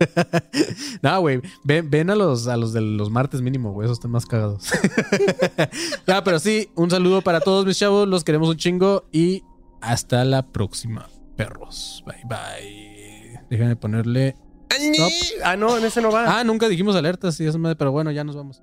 Speaker 3: No, güey, ven, ven a los a los de los martes mínimo, güey, esos están más cagados. no, pero sí, un saludo para todos mis chavos, los queremos un chingo y hasta la próxima, perros. Bye bye. Déjame ponerle. Stop.
Speaker 4: Ah, no, en ese no va.
Speaker 3: Ah, nunca dijimos alertas y eso madre, pero bueno, ya nos vamos.